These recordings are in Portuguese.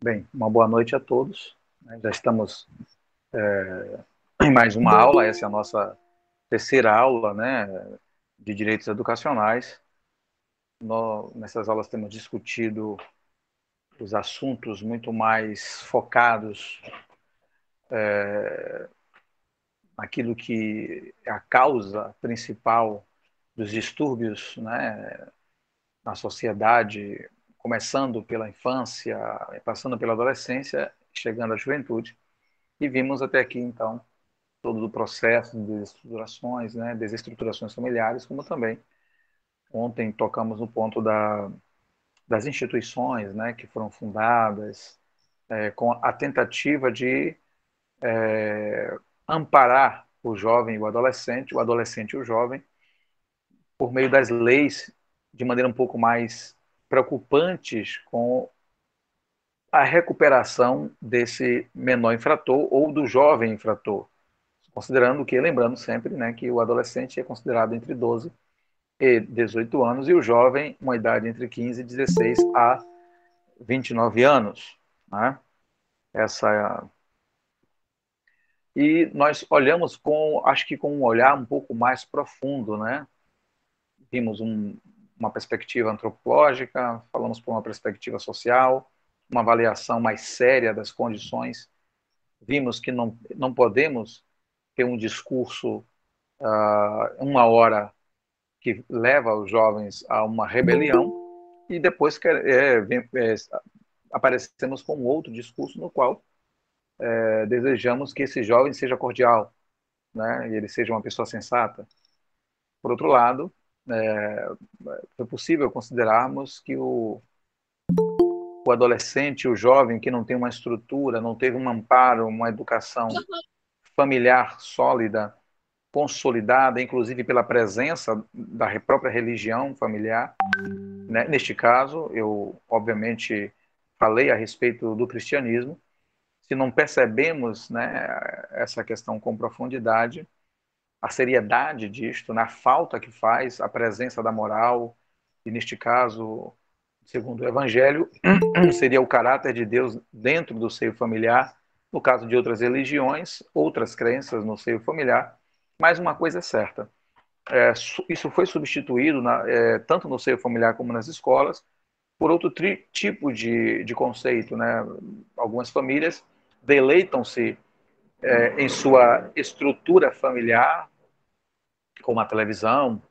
Bem, uma boa noite a todos. Já estamos é, em mais uma aula, essa é a nossa terceira aula né, de direitos educacionais. Nessas aulas temos discutido os assuntos muito mais focados é, naquilo que é a causa principal dos distúrbios né, na sociedade começando pela infância, passando pela adolescência, chegando à juventude. E vimos até aqui, então, todo o processo de desestruturações, né, desestruturações familiares, como também ontem tocamos no ponto da, das instituições né, que foram fundadas é, com a tentativa de é, amparar o jovem e o adolescente, o adolescente e o jovem, por meio das leis de maneira um pouco mais preocupantes com a recuperação desse menor infrator ou do jovem infrator, considerando que, lembrando sempre, né, que o adolescente é considerado entre 12 e 18 anos e o jovem uma idade entre 15 e 16 a 29 anos, né? Essa e nós olhamos com, acho que com um olhar um pouco mais profundo, né? Vimos um, uma perspectiva antropológica, falamos por uma perspectiva social, uma avaliação mais séria das condições. Vimos que não, não podemos ter um discurso, uh, uma hora, que leva os jovens a uma rebelião, e depois é, é, aparecemos com outro discurso no qual é, desejamos que esse jovem seja cordial, né, e ele seja uma pessoa sensata. Por outro lado, é, foi possível considerarmos que o, o adolescente, o jovem que não tem uma estrutura, não teve um amparo, uma educação familiar sólida, consolidada, inclusive pela presença da própria religião familiar. Né? Neste caso, eu obviamente falei a respeito do cristianismo. Se não percebemos né, essa questão com profundidade, a seriedade disto, na falta que faz a presença da moral, e neste caso, segundo o Evangelho, seria o caráter de Deus dentro do seio familiar, no caso de outras religiões, outras crenças no seio familiar, mas uma coisa é certa, é, isso foi substituído na, é, tanto no seio familiar como nas escolas por outro tri, tipo de, de conceito. Né? Algumas famílias deleitam-se é, em sua estrutura familiar, como a televisão,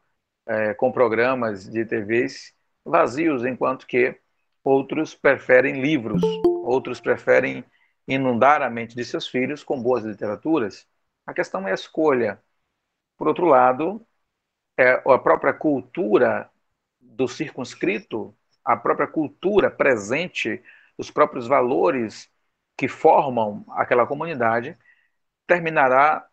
é, com programas de TVs vazios, enquanto que outros preferem livros, outros preferem inundar a mente de seus filhos com boas literaturas. A questão é a escolha. Por outro lado, é a própria cultura do circunscrito, a própria cultura presente, os próprios valores que formam aquela comunidade, terminará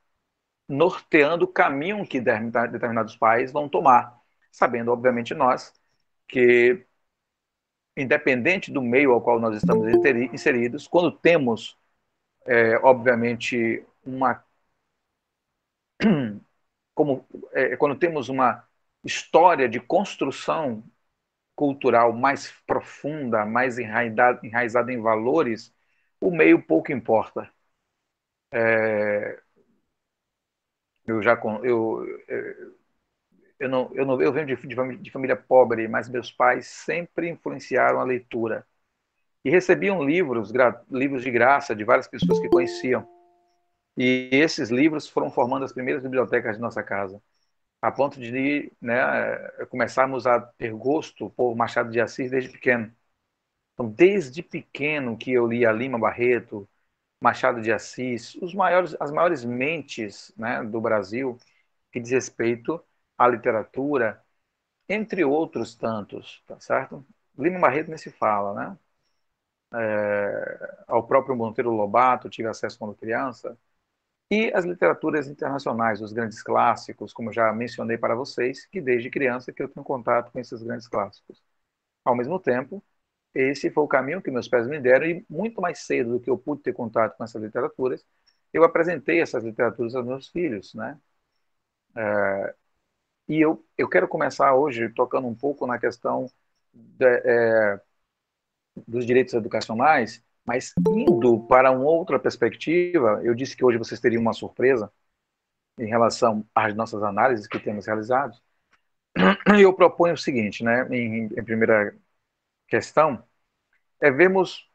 norteando o caminho que determinados pais vão tomar, sabendo, obviamente, nós que, independente do meio ao qual nós estamos inseridos, quando temos, é, obviamente, uma. Como, é, quando temos uma história de construção cultural mais profunda, mais enraizada, enraizada em valores, o meio pouco importa. É, eu já eu, eu não eu não eu venho de, de, família pobre, mas meus pais sempre influenciaram a leitura e recebiam livros livros de graça de várias pessoas que conheciam e esses livros foram formando as primeiras bibliotecas de nossa casa a ponto de né, começarmos a ter gosto por Machado de Assis desde pequeno. Então, desde pequeno que eu lia Lima Barreto, Machado de Assis, os maiores, as maiores mentes né, do Brasil que diz respeito à literatura, entre outros tantos, tá certo? Lima Barreto nem se fala, né? É, ao próprio Monteiro Lobato, tive acesso quando criança, e as literaturas internacionais, os grandes clássicos, como já mencionei para vocês, que desde criança que eu tenho contato com esses grandes clássicos. Ao mesmo tempo, esse foi o caminho que meus pais me deram e muito mais cedo do que eu pude ter contato com essas literaturas, eu apresentei essas literaturas aos meus filhos, né? É, e eu, eu quero começar hoje tocando um pouco na questão de, é, dos direitos educacionais Mas indo para uma outra perspectiva, eu disse que hoje vocês teriam uma surpresa em relação às nossas análises que temos realizado. Eu proponho o seguinte, né, em, em primeira questão, é vermos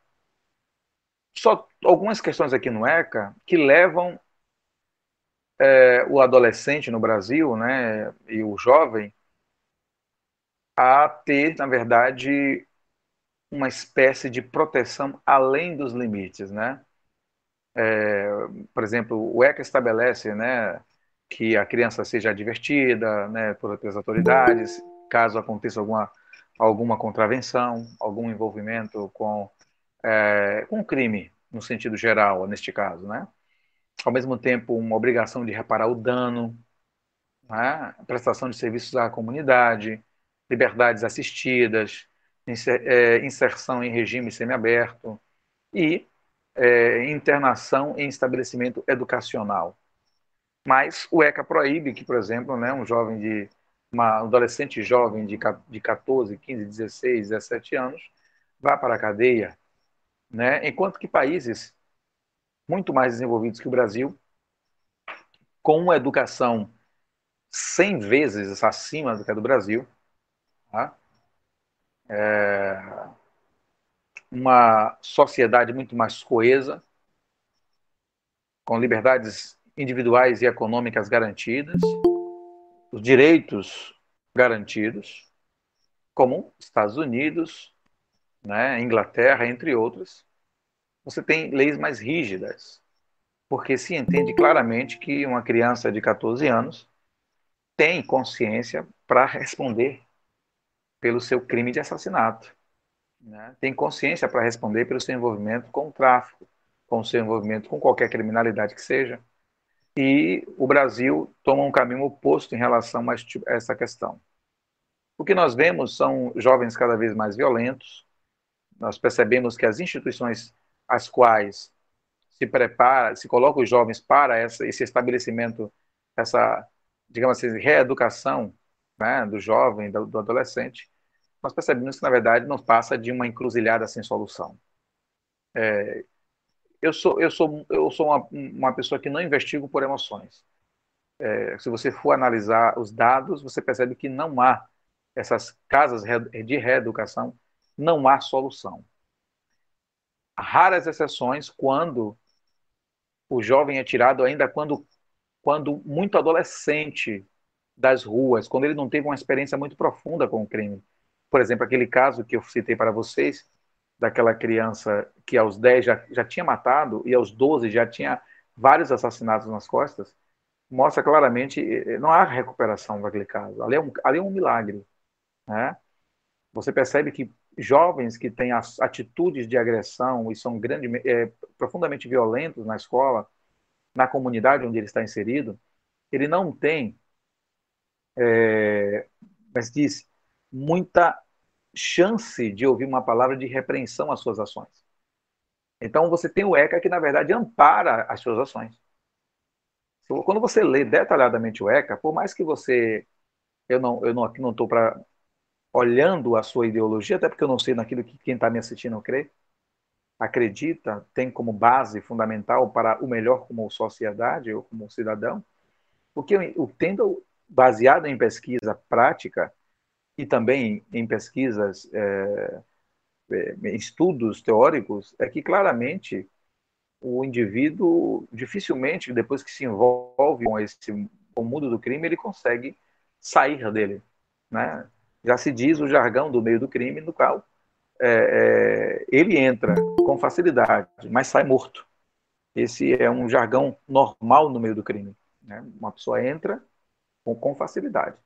só algumas questões aqui no ECA que levam é, o adolescente no Brasil, né, e o jovem, a ter, na verdade, uma espécie de proteção além dos limites, né? É, por exemplo, o ECA estabelece, né, que a criança seja divertida, né, outras autoridades, caso aconteça alguma alguma contravenção, algum envolvimento com é, com crime no sentido geral, neste caso, né? Ao mesmo tempo, uma obrigação de reparar o dano, né? prestação de serviços à comunidade, liberdades assistidas, é, inserção em regime semiaberto e é, internação em estabelecimento educacional. Mas o ECA proíbe que, por exemplo, né, um jovem de uma adolescente jovem de, de 14, 15, 16, 17 anos vá para a cadeia, né? enquanto que países muito mais desenvolvidos que o Brasil, com uma educação 100 vezes acima do que a do Brasil, tá? é, uma sociedade muito mais coesa, com liberdades individuais e econômicas garantidas, os direitos garantidos, como Estados Unidos, né, Inglaterra, entre outros, você tem leis mais rígidas, porque se entende claramente que uma criança de 14 anos tem consciência para responder pelo seu crime de assassinato. Né? Tem consciência para responder pelo seu envolvimento com o tráfico, com o seu envolvimento com qualquer criminalidade que seja. E o Brasil toma um caminho oposto em relação a essa questão. O que nós vemos são jovens cada vez mais violentos. Nós percebemos que as instituições às quais se prepara, se coloca os jovens para essa, esse estabelecimento, essa, digamos assim, reeducação né, do jovem, do, do adolescente, nós percebemos que, na verdade, não passa de uma encruzilhada sem solução. É, eu sou, eu sou, eu sou uma, uma pessoa que não investigo por emoções. É, se você for analisar os dados, você percebe que não há essas casas de reeducação, não há solução. Raras exceções quando o jovem é tirado ainda quando, quando muito adolescente das ruas, quando ele não teve uma experiência muito profunda com o crime. Por exemplo, aquele caso que eu citei para vocês, daquela criança que aos 10 já, já tinha matado e aos 12 já tinha vários assassinatos nas costas, mostra claramente, eh, não há recuperação daquele caso. Ali é um, ali é um milagre. Né? Você percebe que jovens que têm atitudes de agressão e são grande, é, profundamente violentos na escola, na comunidade onde ele está inserido, ele não tem é, mas diz, muita chance de ouvir uma palavra de repreensão às suas ações. Então você tem o ECA que, na verdade, ampara as suas ações. Quando você lê detalhadamente o ECA, por mais que você. Eu não, eu não aqui não estou para olhando a sua ideologia, até porque eu não sei naquilo que quem está me assistindo crê, acredita, tem como base fundamental para o melhor como sociedade ou como cidadão, porque o tendo baseado em pesquisa prática e também em pesquisas, é, é, em estudos teóricos, é que claramente o indivíduo dificilmente, depois que se envolve com esse com o mundo do crime, ele consegue sair dele, né? Já se diz o jargão do meio do crime, no qual é, é, ele entra com facilidade, mas sai morto. Esse é um jargão normal no meio do crime. Né? Uma pessoa entra com, com facilidade.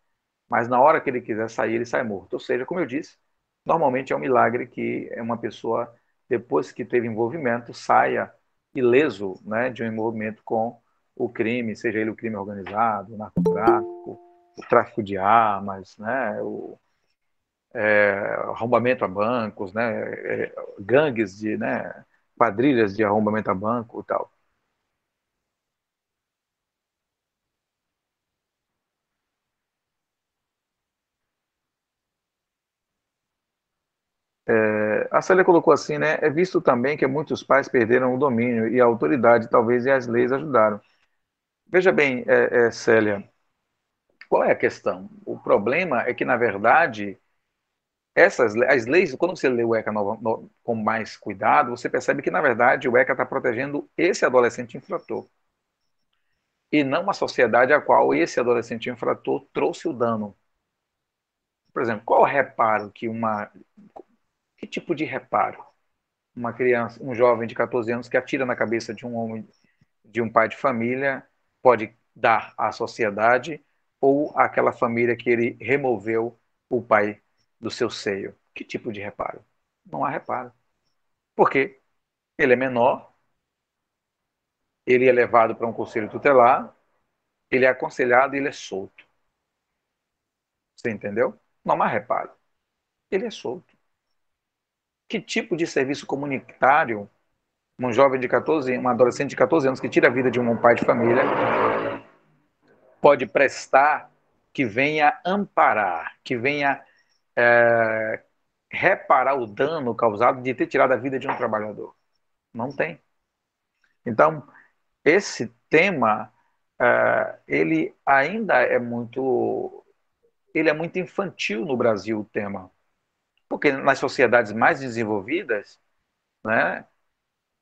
Mas na hora que ele quiser sair, ele sai morto. Ou seja, como eu disse, normalmente é um milagre que uma pessoa, depois que teve envolvimento, saia ileso né, de um envolvimento com o crime, seja ele o crime organizado, o narcotráfico, o tráfico de armas, né, o é, arrombamento a bancos, né, é, gangues de, né, quadrilhas de arrombamento a banco e tal. É, a Célia colocou assim, né? É visto também que muitos pais perderam o domínio e a autoridade, talvez, e as leis ajudaram. Veja bem, é, é, Célia, qual é a questão? O problema é que, na verdade, essas as leis, quando você lê o ECA no, no, com mais cuidado, você percebe que, na verdade, o ECA está protegendo esse adolescente infrator. E não a sociedade a qual esse adolescente infrator trouxe o dano. Por exemplo, qual o reparo que uma. Que tipo de reparo? Uma criança, um jovem de 14 anos que atira na cabeça de um homem, de um pai de família, pode dar à sociedade ou àquela família que ele removeu o pai do seu seio. Que tipo de reparo? Não há reparo. Por quê? Ele é menor, ele é levado para um conselho tutelar, ele é aconselhado e ele é solto. Você entendeu? Não há reparo. Ele é solto. Que tipo de serviço comunitário um jovem de 14, um adolescente de 14 anos que tira a vida de um pai de família pode prestar que venha amparar, que venha é, reparar o dano causado de ter tirado a vida de um trabalhador. Não tem. Então, esse tema, é, ele ainda é muito, ele é muito infantil no Brasil, o tema. Porque nas sociedades mais desenvolvidas, né,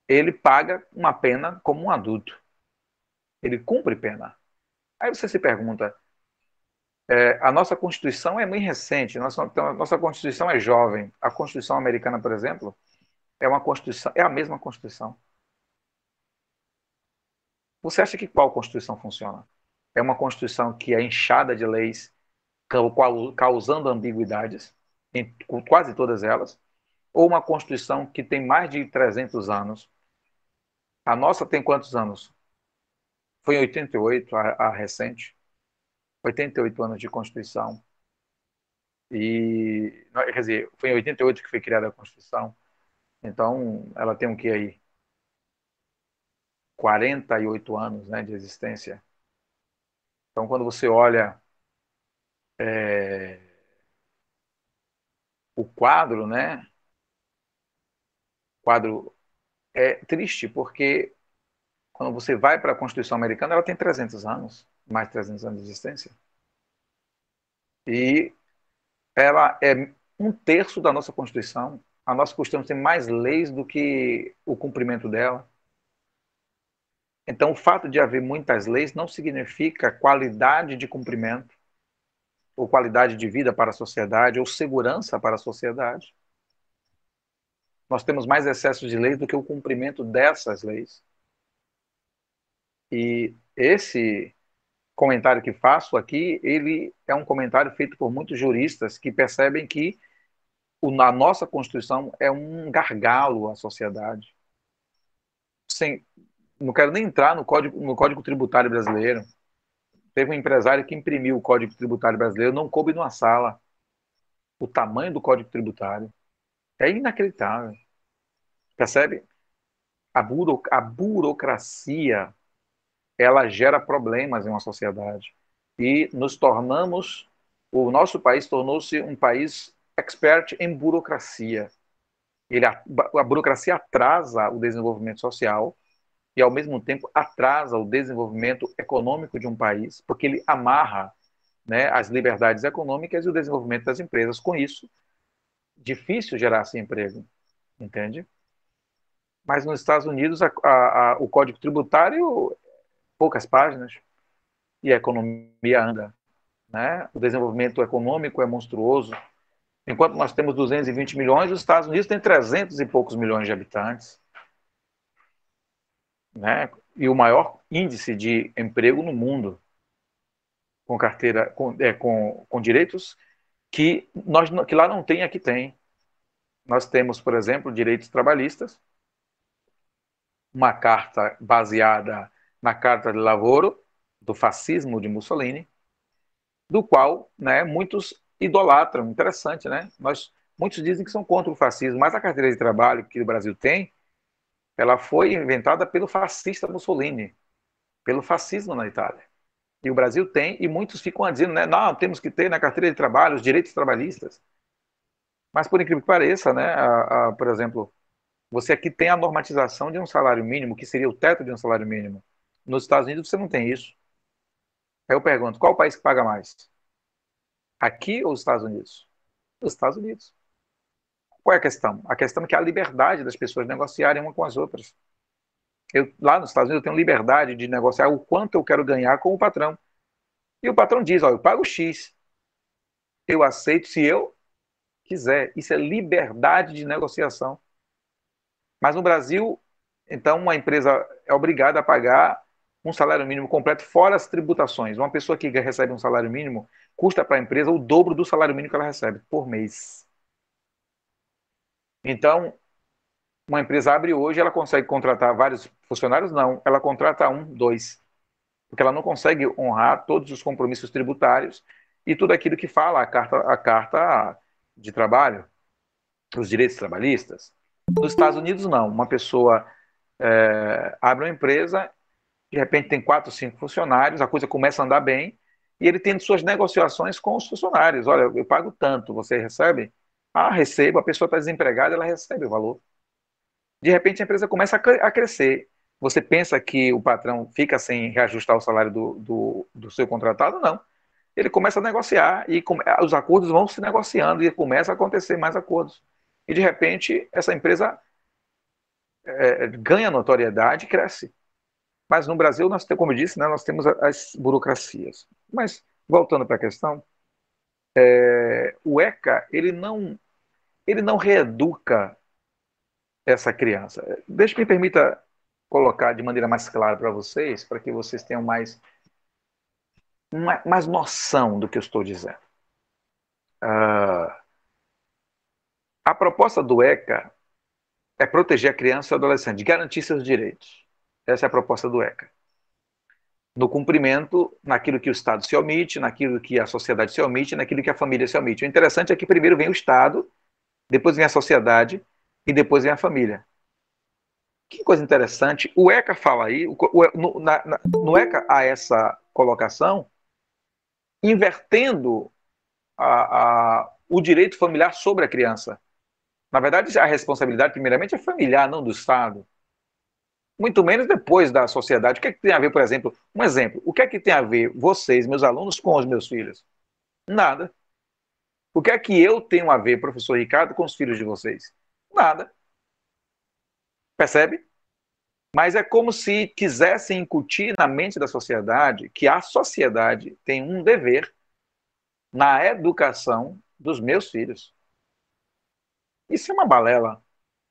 ele paga uma pena como um adulto. Ele cumpre pena. Aí você se pergunta, é, a nossa Constituição é muito recente, nossa, então, nossa Constituição é jovem. A Constituição americana, por exemplo, é uma Constituição, é a mesma Constituição. Você acha que qual Constituição funciona? É uma Constituição que é inchada de leis, causando ambiguidades, em quase todas elas, ou uma Constituição que tem mais de 300 anos? A nossa tem quantos anos? Foi em 88, a, a recente. 88 anos de Constituição. E, quer dizer, foi em 88 que foi criada a Constituição. Então, ela tem o que aí? 48 anos né, de existência. Então, quando você olha é, o quadro, né? O quadro é triste, porque quando você vai para a Constituição Americana, ela tem 300 anos mais de 300 anos de existência. E ela é um terço da nossa Constituição. A nossa Constituição tem mais leis do que o cumprimento dela. Então, o fato de haver muitas leis não significa qualidade de cumprimento, ou qualidade de vida para a sociedade, ou segurança para a sociedade. Nós temos mais excessos de leis do que o cumprimento dessas leis. E esse comentário que faço aqui, ele é um comentário feito por muitos juristas que percebem que a nossa Constituição é um gargalo à sociedade. Sem, não quero nem entrar no Código, no Código Tributário Brasileiro. Teve um empresário que imprimiu o Código Tributário Brasileiro, não coube numa sala. O tamanho do Código Tributário é inacreditável. Percebe? A, buro, a burocracia ela gera problemas em uma sociedade. E nos tornamos, o nosso país tornou-se um país expert em burocracia. Ele, a, a burocracia atrasa o desenvolvimento social e, ao mesmo tempo, atrasa o desenvolvimento econômico de um país, porque ele amarra né, as liberdades econômicas e o desenvolvimento das empresas. Com isso, difícil gerar-se emprego, entende? Mas nos Estados Unidos, a, a, o Código Tributário poucas páginas e a economia anda. Né? O desenvolvimento econômico é monstruoso. Enquanto nós temos 220 milhões, os Estados Unidos têm 300 e poucos milhões de habitantes. Né? E o maior índice de emprego no mundo, com carteira, com, é, com, com direitos que, nós, que lá não tem, aqui tem. Nós temos, por exemplo, direitos trabalhistas, uma carta baseada na Carta de Lavoro, do fascismo de Mussolini, do qual né, muitos idolatram. Interessante, né? Nós, muitos dizem que são contra o fascismo, mas a carteira de trabalho que o Brasil tem, ela foi inventada pelo fascista Mussolini, pelo fascismo na Itália. E o Brasil tem, e muitos ficam dizendo, né, não, temos que ter na carteira de trabalho os direitos trabalhistas. Mas, por incrível que pareça, né, a, a, por exemplo, você aqui tem a normatização de um salário mínimo, que seria o teto de um salário mínimo. Nos Estados Unidos você não tem isso. Aí eu pergunto, qual o país que paga mais? Aqui ou os Estados Unidos? Os Estados Unidos. Qual é a questão? A questão é que a liberdade das pessoas negociarem uma com as outras. Eu, lá nos Estados Unidos eu tenho liberdade de negociar o quanto eu quero ganhar com o patrão. E o patrão diz, ó, eu pago X. Eu aceito se eu quiser. Isso é liberdade de negociação. Mas no Brasil, então, uma empresa é obrigada a pagar um salário mínimo completo fora as tributações. Uma pessoa que recebe um salário mínimo custa para a empresa o dobro do salário mínimo que ela recebe por mês. Então, uma empresa abre hoje, ela consegue contratar vários funcionários? Não, ela contrata um, dois. Porque ela não consegue honrar todos os compromissos tributários e tudo aquilo que fala a carta, a carta de trabalho, os direitos trabalhistas. Nos Estados Unidos, não. Uma pessoa é, abre uma empresa, de repente tem quatro, cinco funcionários, a coisa começa a andar bem, e ele tem suas negociações com os funcionários. Olha, eu pago tanto, você recebe? Ah, recebo, a pessoa está desempregada, ela recebe o valor. De repente a empresa começa a crescer. Você pensa que o patrão fica sem reajustar o salário do, do, do seu contratado? Não. Ele começa a negociar e os acordos vão se negociando e começa a acontecer mais acordos e de repente essa empresa é, ganha notoriedade e cresce. Mas no Brasil, nós, como eu disse, né, nós temos as burocracias. Mas, voltando para a questão, é, o ECA, ele não, ele não reeduca essa criança. Deixa me permita colocar de maneira mais clara para vocês, para que vocês tenham mais, mais noção do que eu estou dizendo. Uh, a proposta do ECA é proteger a criança e o adolescente, garantir seus direitos. Essa é a proposta do ECA. No cumprimento, naquilo que o Estado se omite, naquilo que a sociedade se omite, naquilo que a família se omite. O interessante é que primeiro vem o Estado, depois vem a sociedade e depois vem a família. Que coisa interessante. O ECA fala aí, no, na, no ECA há essa colocação, invertendo a, a, o direito familiar sobre a criança. Na verdade, a responsabilidade, primeiramente, é familiar, não do Estado. Muito menos depois da sociedade. O que, é que tem a ver, por exemplo, um exemplo, o que é que tem a ver vocês, meus alunos, com os meus filhos? Nada. O que é que eu tenho a ver, professor Ricardo, com os filhos de vocês? Nada. Percebe? Mas é como se quisessem incutir na mente da sociedade que a sociedade tem um dever na educação dos meus filhos. Isso é uma balela.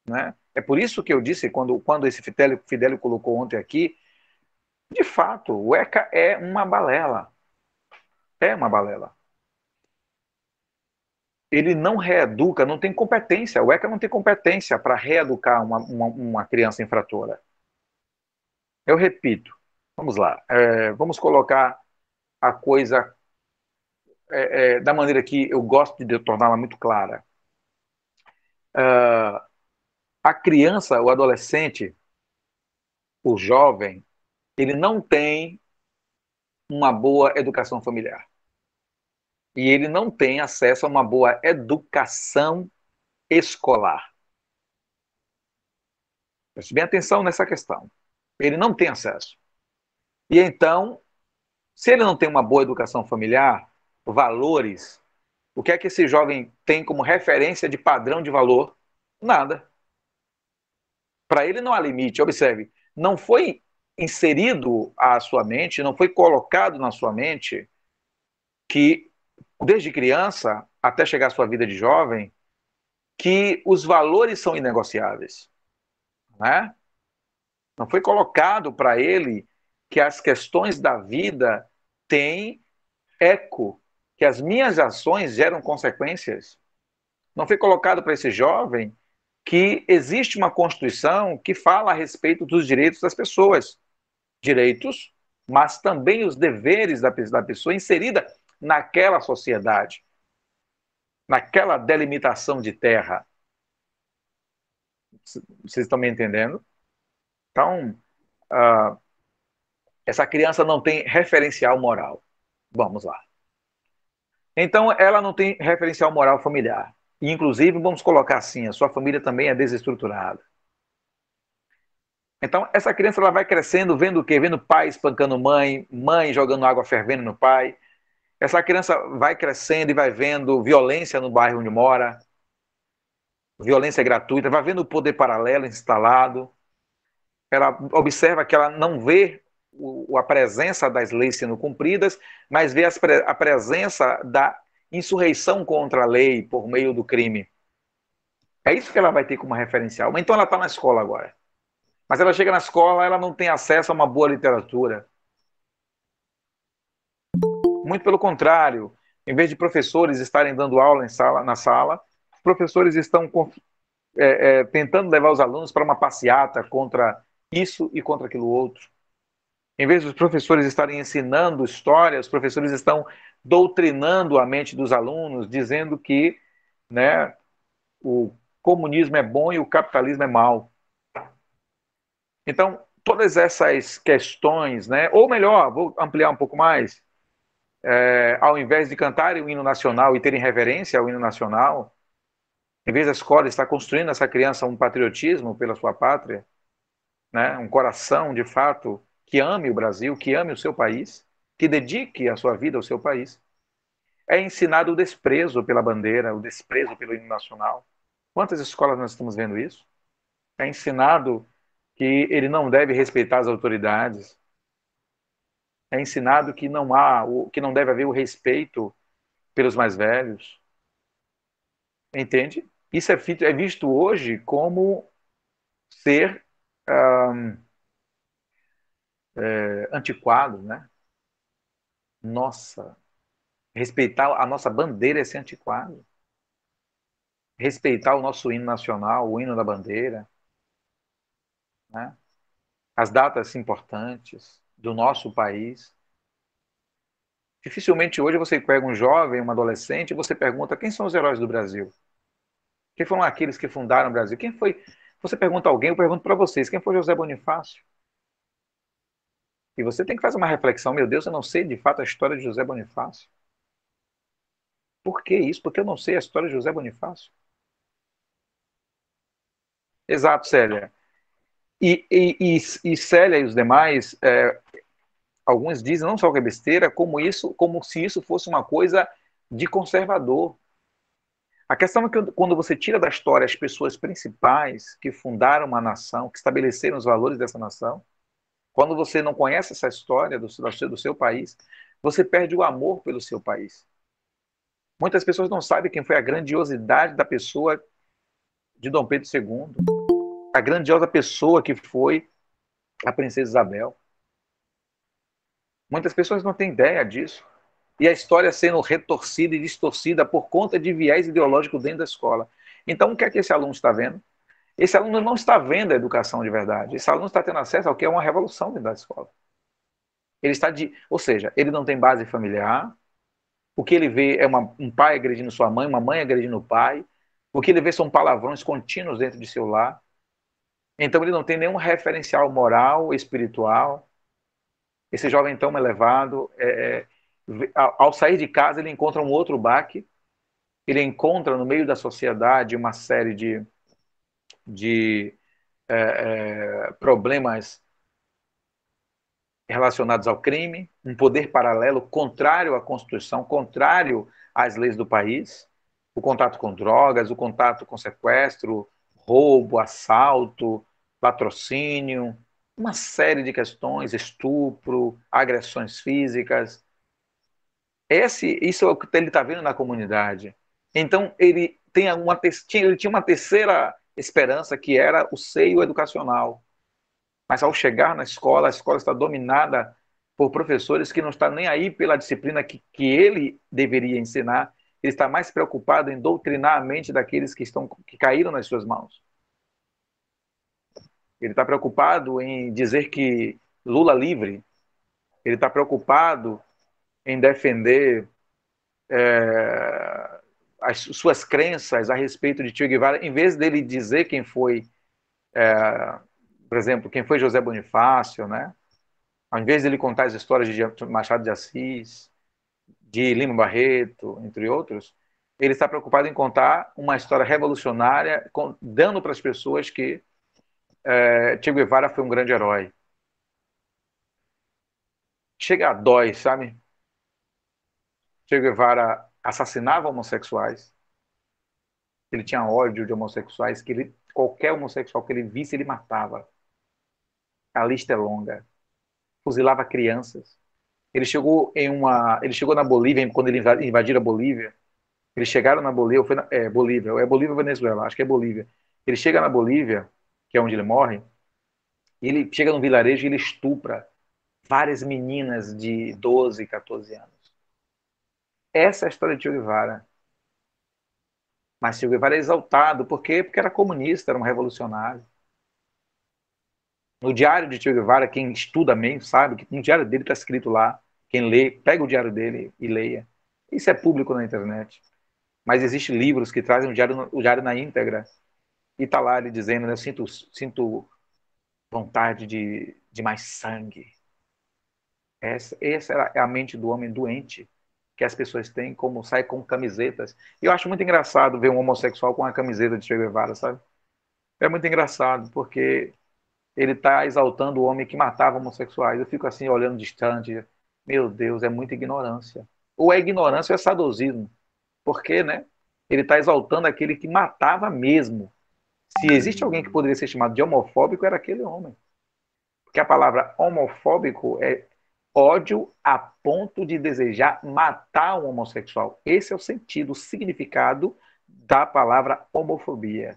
Né? É por isso que eu disse, quando, quando esse Fidelio, Fidelio colocou ontem aqui, de fato, o ECA é uma balela. É uma balela. Ele não reeduca, não tem competência. O ECA não tem competência para reeducar uma, uma, uma, criança infratora. Eu repito, vamos lá, é, vamos colocar a coisa é, é, da maneira que eu gosto de torná-la muito clara uh, a criança, o adolescente, o jovem, ele não tem uma boa educação familiar. E ele não tem acesso a uma boa educação escolar. Preste bem atenção nessa questão. Ele não tem acesso. E então, se ele não tem uma boa educação familiar, valores o que é que esse jovem tem como referência de padrão de valor? Nada. Para ele não há limite. Observe, não foi inserido à sua mente, não foi colocado na sua mente que, desde criança até chegar à sua vida de jovem, que os valores são inegociáveis. Né? Não foi colocado para ele que as questões da vida têm eco que as minhas ações geram consequências. Não foi colocado para esse jovem que existe uma Constituição que fala a respeito dos direitos das pessoas. Direitos, mas também os deveres da pessoa inserida naquela sociedade, naquela delimitação de terra. Vocês estão me entendendo? Então, uh, essa criança não tem referencial moral. Vamos lá. Então, ela não tem referencial moral familiar. E, inclusive, vamos colocar assim, a sua família também é desestruturada. Então, essa criança ela vai crescendo, vendo o quê? Vendo pai espancando mãe, mãe jogando água fervendo no pai. Essa criança vai crescendo e vai vendo violência no bairro onde mora, violência gratuita, vai vendo o poder paralelo instalado. Ela observa que ela não vê a presença das leis sendo cumpridas, mas vê a presença da insurreição contra a lei por meio do crime. É isso que ela vai ter como referencial. Então ela está na escola agora. Mas ela chega na escola, ela não tem acesso a uma boa literatura. Muito pelo contrário, em vez de professores estarem dando aula sala, na sala, os professores estão é, é, tentando levar os alunos para uma passeata contra isso e contra aquilo outro. Em vez dos professores estarem ensinando história, os professores estão doutrinando a mente dos alunos, dizendo que né, o comunismo é bom e o capitalismo é mau. Então, todas essas questões, né, ou melhor, vou ampliar um pouco mais, é, ao invés de cantarem o hino nacional e terem reverência ao hino nacional, em vez da escola estar construindo nessa criança um patriotismo pela sua pátria, né, um coração de fato que ame o Brasil, que ame o seu país, que dedique a sua vida ao seu país, é ensinado o desprezo pela bandeira, o desprezo pelo hino nacional. Quantas escolas nós estamos vendo isso? É ensinado que ele não deve respeitar as autoridades. É ensinado que não há, que não deve haver o respeito pelos mais velhos. Entende? Isso é, é visto hoje como ser um, é, antiquado, né? Nossa, respeitar a nossa bandeira é ser antiquado. Respeitar o nosso hino nacional, o hino da bandeira, né? as datas importantes do nosso país. Dificilmente hoje você pega um jovem, um adolescente, e você pergunta quem são os heróis do Brasil? Quem foram aqueles que fundaram o Brasil? Quem foi? Você pergunta a alguém, eu pergunto para vocês, quem foi José Bonifácio? E você tem que fazer uma reflexão, meu Deus, eu não sei de fato a história de José Bonifácio. Por que isso? Porque eu não sei a história de José Bonifácio. Exato, Célia. E, e, e, e Célia e os demais, é, alguns dizem não só que é besteira, como isso, como se isso fosse uma coisa de conservador. A questão é que quando você tira da história as pessoas principais que fundaram uma nação, que estabeleceram os valores dessa nação, quando você não conhece essa história do, do seu país, você perde o amor pelo seu país. Muitas pessoas não sabem quem foi a grandiosidade da pessoa de Dom Pedro II, a grandiosa pessoa que foi a princesa Isabel. Muitas pessoas não têm ideia disso. E a história sendo retorcida e distorcida por conta de viés ideológico dentro da escola. Então, o que é que esse aluno está vendo? Esse aluno não está vendo a educação de verdade. Esse aluno está tendo acesso ao que é uma revolução dentro da escola. Ele está de, ou seja, ele não tem base familiar. O que ele vê é uma, um pai agredindo sua mãe, uma mãe agredindo o pai. O que ele vê são palavrões contínuos dentro de seu lar. Então ele não tem nenhum referencial moral, espiritual. Esse jovem tão elevado, é, é, ao sair de casa, ele encontra um outro baque. Ele encontra no meio da sociedade uma série de de é, é, problemas relacionados ao crime, um poder paralelo contrário à Constituição, contrário às leis do país, o contato com drogas, o contato com sequestro, roubo, assalto, patrocínio, uma série de questões, estupro, agressões físicas. Esse, isso é o que ele está vendo na comunidade. Então, ele, tem uma, ele tinha uma terceira esperança que era o seio educacional. Mas ao chegar na escola, a escola está dominada por professores que não estão nem aí pela disciplina que, que ele deveria ensinar, ele está mais preocupado em doutrinar a mente daqueles que, estão, que caíram nas suas mãos. Ele está preocupado em dizer que Lula livre. Ele está preocupado em defender é, as suas crenças a respeito de Che Guevara, em vez dele dizer quem foi, é, por exemplo, quem foi José Bonifácio, né? Ao invés dele contar as histórias de Machado de Assis, de Lima Barreto, entre outros, ele está preocupado em contar uma história revolucionária, dando para as pessoas que é, Che Guevara foi um grande herói. Chega a dói, sabe? Che Guevara assassinava homossexuais. Ele tinha ódio de homossexuais, que ele, qualquer homossexual que ele visse, ele matava. A lista é longa. Fuzilava crianças. Ele chegou em uma, ele chegou na Bolívia quando ele invadiu a Bolívia. Eles chegaram na Bolívia, foi na, é, Bolívia, é Bolívia ou Venezuela, acho que é Bolívia. Ele chega na Bolívia, que é onde ele morre, e ele chega num vilarejo e ele estupra várias meninas de 12, 14 anos. Essa é a história de Che Guevara. Mas Che Guevara é exaltado, por quê? Porque era comunista, era um revolucionário. No diário de Che Guevara, quem estuda bem sabe que no diário dele está escrito lá. Quem lê, pega o diário dele e leia. Isso é público na internet. Mas existem livros que trazem o diário, o diário na íntegra. E está lá ele dizendo, né, sinto, sinto vontade de, de mais sangue. Essa, essa é a mente do homem doente que as pessoas têm, como sai com camisetas. E eu acho muito engraçado ver um homossexual com uma camiseta de Che Guevara, sabe? É muito engraçado, porque ele está exaltando o homem que matava homossexuais. Eu fico assim, olhando distante. Meu Deus, é muita ignorância. Ou é ignorância ou é sadosismo. Porque, né? Ele está exaltando aquele que matava mesmo. Se existe alguém que poderia ser chamado de homofóbico, era aquele homem. Porque a palavra homofóbico é ódio a ponto de desejar matar um homossexual. Esse é o sentido, o significado da palavra homofobia.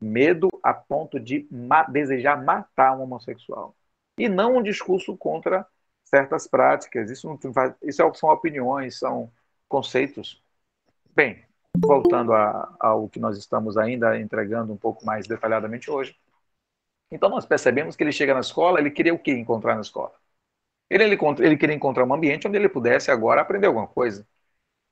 Medo a ponto de ma desejar matar um homossexual. E não um discurso contra certas práticas. Isso, não faz, isso é são opiniões, são conceitos. Bem, voltando a, ao que nós estamos ainda entregando um pouco mais detalhadamente hoje. Então nós percebemos que ele chega na escola, ele queria o que encontrar na escola? Ele, ele, ele queria encontrar um ambiente onde ele pudesse agora aprender alguma coisa.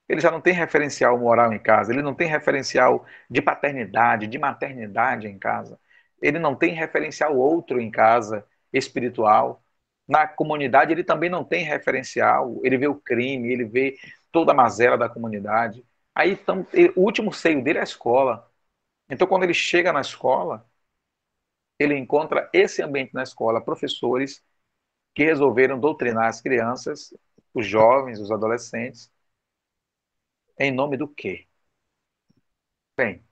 Ele já não tem referencial moral em casa, ele não tem referencial de paternidade, de maternidade em casa. Ele não tem referencial outro em casa, espiritual. Na comunidade, ele também não tem referencial. Ele vê o crime, ele vê toda a mazela da comunidade. Aí, então, o último seio dele é a escola. Então, quando ele chega na escola, ele encontra esse ambiente na escola, professores que resolveram doutrinar as crianças, os jovens, os adolescentes, em nome do quê? Bem,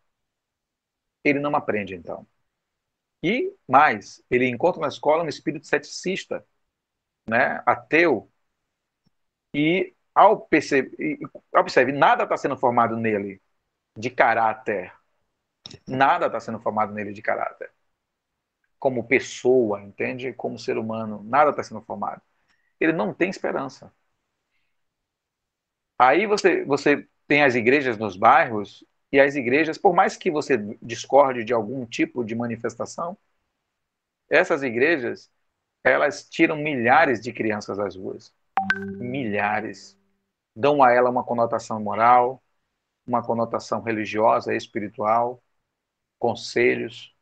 ele não aprende então. E mais, ele encontra na escola um espírito ceticista, né, ateu, e ao perceber, observe, nada está sendo formado nele de caráter. Nada está sendo formado nele de caráter como pessoa, entende? Como ser humano, nada está sendo formado. Ele não tem esperança. Aí você, você tem as igrejas nos bairros, e as igrejas, por mais que você discorde de algum tipo de manifestação, essas igrejas, elas tiram milhares de crianças das ruas. Milhares. Dão a ela uma conotação moral, uma conotação religiosa, espiritual, conselhos,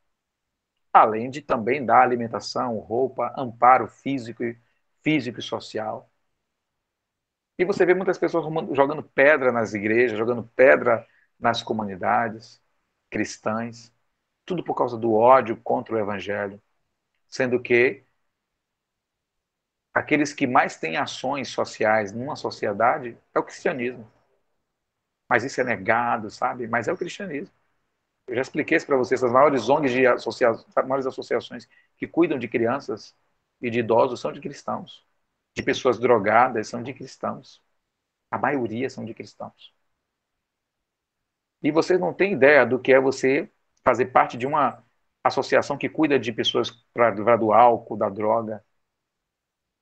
além de também dar alimentação, roupa, amparo físico físico e social. E você vê muitas pessoas jogando pedra nas igrejas, jogando pedra nas comunidades cristãs, tudo por causa do ódio contra o evangelho, sendo que aqueles que mais têm ações sociais numa sociedade é o cristianismo. Mas isso é negado, sabe? Mas é o cristianismo. Eu já expliquei isso para vocês, as maiores ONGs de associações, as maiores associações que cuidam de crianças e de idosos são de cristãos. De pessoas drogadas são de cristãos. A maioria são de cristãos. E vocês não têm ideia do que é você fazer parte de uma associação que cuida de pessoas para do álcool, da droga.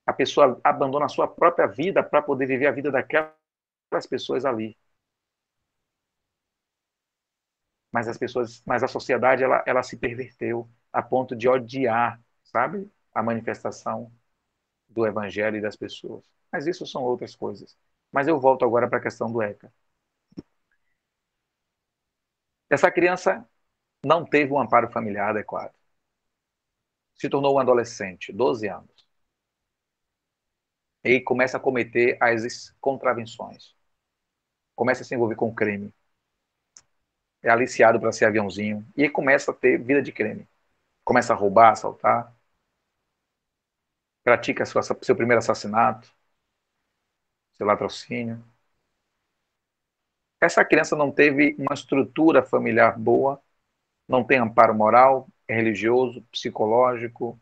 A pessoa abandona a sua própria vida para poder viver a vida daquelas pessoas ali mas as pessoas, mas a sociedade ela, ela se perverteu a ponto de odiar, sabe, a manifestação do evangelho e das pessoas. Mas isso são outras coisas. Mas eu volto agora para a questão do ECA. Essa criança não teve um amparo familiar adequado. Se tornou um adolescente, 12 anos. E começa a cometer as contravenções. começa a se envolver com crime. É aliciado para ser aviãozinho. E começa a ter vida de crime. Começa a roubar, assaltar. Pratica seu primeiro assassinato. Seu latrocínio. Essa criança não teve uma estrutura familiar boa, não tem amparo moral, religioso, psicológico,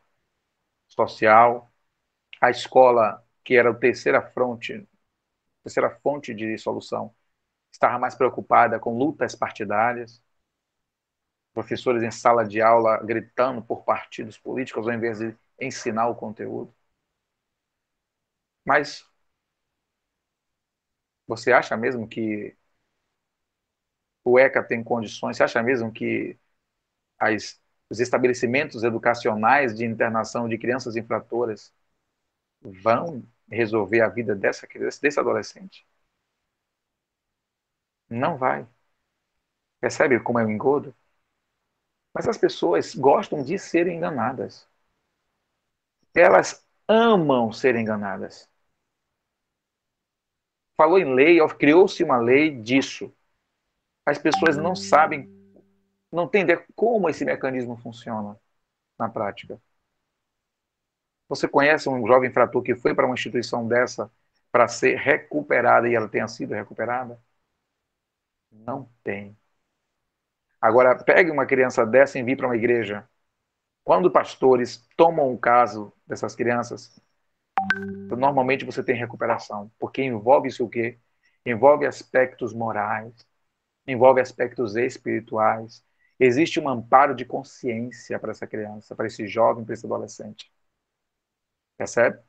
social. A escola, que era a terceira fronte, terceira fonte de solução, estava mais preocupada com lutas partidárias, professores em sala de aula gritando por partidos políticos ao invés de ensinar o conteúdo. Mas você acha mesmo que o ECA tem condições? Você acha mesmo que as, os estabelecimentos educacionais de internação de crianças infratoras vão resolver a vida dessa criança, desse adolescente? Não vai. Percebe como é o engodo? Mas as pessoas gostam de serem enganadas. Elas amam ser enganadas. Falou em lei, criou-se uma lei disso. As pessoas não sabem, não têm ideia como esse mecanismo funciona na prática. Você conhece um jovem infrator que foi para uma instituição dessa para ser recuperada e ela tenha sido recuperada? Não tem. Agora, pegue uma criança dessa e envie para uma igreja. Quando pastores tomam o caso dessas crianças, normalmente você tem recuperação, porque envolve-se o quê? Envolve aspectos morais, envolve aspectos espirituais. Existe um amparo de consciência para essa criança, para esse jovem, para esse adolescente. Percebe?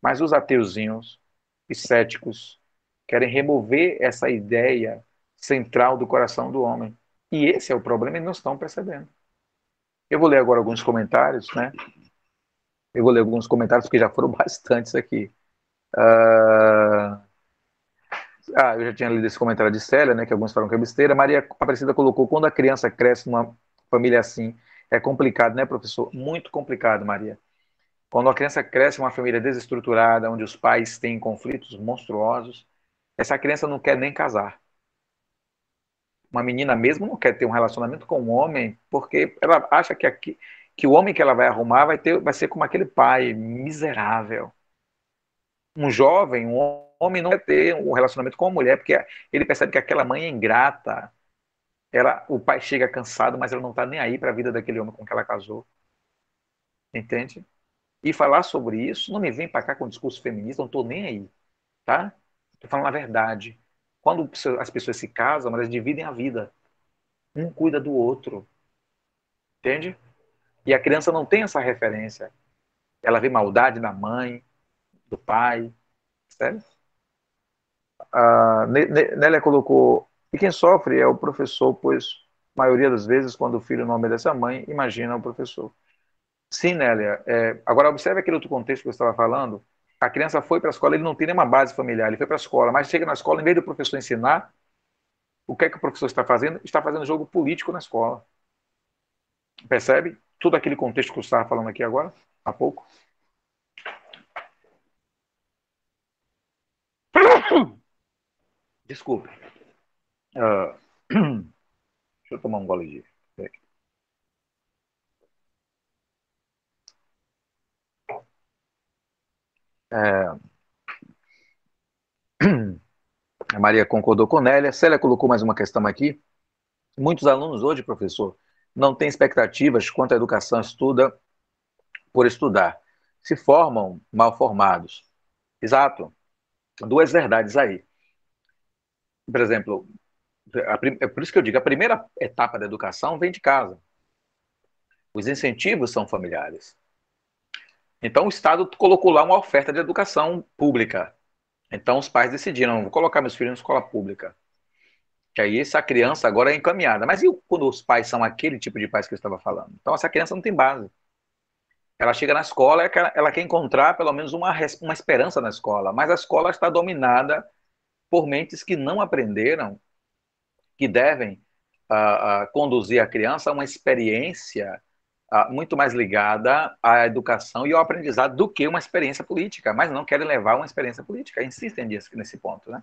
Mas os ateuzinhos e céticos querem remover essa ideia central do coração do homem. E esse é o problema, e não estão percebendo. Eu vou ler agora alguns comentários, né? Eu vou ler alguns comentários, porque já foram bastantes aqui. Uh... Ah, eu já tinha lido esse comentário de Célia, né? Que alguns falam que é besteira. Maria Aparecida colocou: quando a criança cresce numa família assim, é complicado, né, professor? Muito complicado, Maria. Quando a criança cresce em uma família desestruturada, onde os pais têm conflitos monstruosos, essa criança não quer nem casar uma menina mesmo não quer ter um relacionamento com um homem porque ela acha que, aqui, que o homem que ela vai arrumar vai, ter, vai ser como aquele pai miserável. Um jovem, um homem não quer ter um relacionamento com uma mulher porque ele percebe que aquela mãe é ingrata. Ela, o pai chega cansado, mas ela não está nem aí para a vida daquele homem com que ela casou. Entende? E falar sobre isso, não me vem para cá com discurso feminista, não estou nem aí. Tá? Estou falando a verdade. Quando as pessoas se casam, elas dividem a vida. Um cuida do outro. Entende? E a criança não tem essa referência. Ela vê maldade da mãe, do pai. Sério? A Nélia colocou. E quem sofre é o professor, pois a maioria das vezes, quando o filho não obedece mãe, imagina o professor. Sim, Nélia. É, agora, observe aquele outro contexto que você estava falando a criança foi para a escola, ele não tem nenhuma base familiar, ele foi para a escola, mas chega na escola, em vez do professor ensinar, o que é que o professor está fazendo? Está fazendo jogo político na escola. Percebe? Tudo aquele contexto que eu estava falando aqui agora, há pouco. Desculpe. Uh, deixa eu tomar um gole de. É... A Maria concordou com Nélia. Célia colocou mais uma questão aqui. Muitos alunos hoje, professor, não têm expectativas quanto à educação, estuda por estudar. Se formam mal formados. Exato. Duas verdades aí. Por exemplo, é por isso que eu digo, a primeira etapa da educação vem de casa. Os incentivos são familiares. Então, o Estado colocou lá uma oferta de educação pública. Então, os pais decidiram, vou colocar meus filhos na escola pública. Que aí essa criança agora é encaminhada. Mas e quando os pais são aquele tipo de pais que eu estava falando? Então, essa criança não tem base. Ela chega na escola, ela quer encontrar pelo menos uma, uma esperança na escola, mas a escola está dominada por mentes que não aprenderam, que devem uh, uh, conduzir a criança a uma experiência muito mais ligada à educação e ao aprendizado do que uma experiência política, mas não querem levar uma experiência política, insistem nesse ponto, né?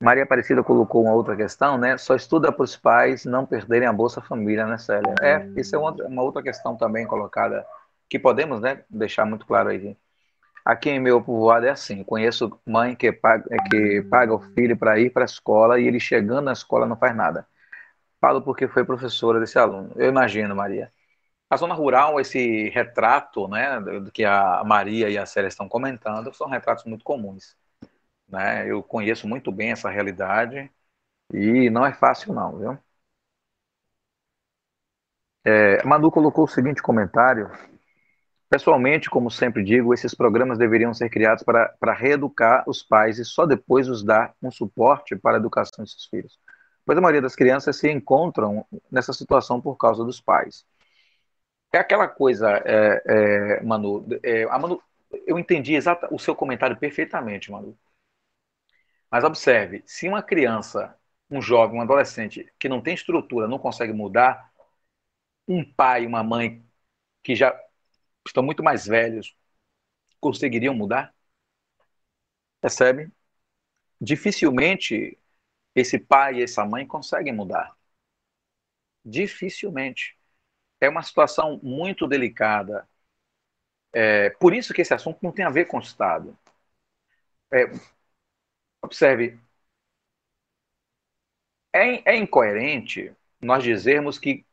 Maria Aparecida colocou uma outra questão, né? Só estuda para os pais não perderem a Bolsa Família, né, Célia? É, isso é uma outra questão também colocada, que podemos né, deixar muito claro aí. Aqui em meu povoado é assim, conheço mãe que paga, que paga o filho para ir para a escola e ele chegando na escola não faz nada. Falo porque foi professora desse aluno. Eu imagino, Maria. A zona rural, esse retrato, né, do que a Maria e a Célia estão comentando, são retratos muito comuns. Né? Eu conheço muito bem essa realidade e não é fácil não, viu? É, Manu colocou o seguinte comentário. Pessoalmente, como sempre digo, esses programas deveriam ser criados para, para reeducar os pais e só depois os dar um suporte para a educação de seus filhos. Pois a maioria das crianças se encontram nessa situação por causa dos pais. É aquela coisa, é, é, Manu, é, Manu, eu entendi exata, o seu comentário perfeitamente, Manu. Mas observe, se uma criança, um jovem, um adolescente que não tem estrutura, não consegue mudar, um pai, uma mãe que já estão muito mais velhos, conseguiriam mudar? Percebe? Dificilmente esse pai e essa mãe conseguem mudar. Dificilmente. É uma situação muito delicada. É, por isso que esse assunto não tem a ver com o Estado. É, Observe, é, é incoerente nós dizermos que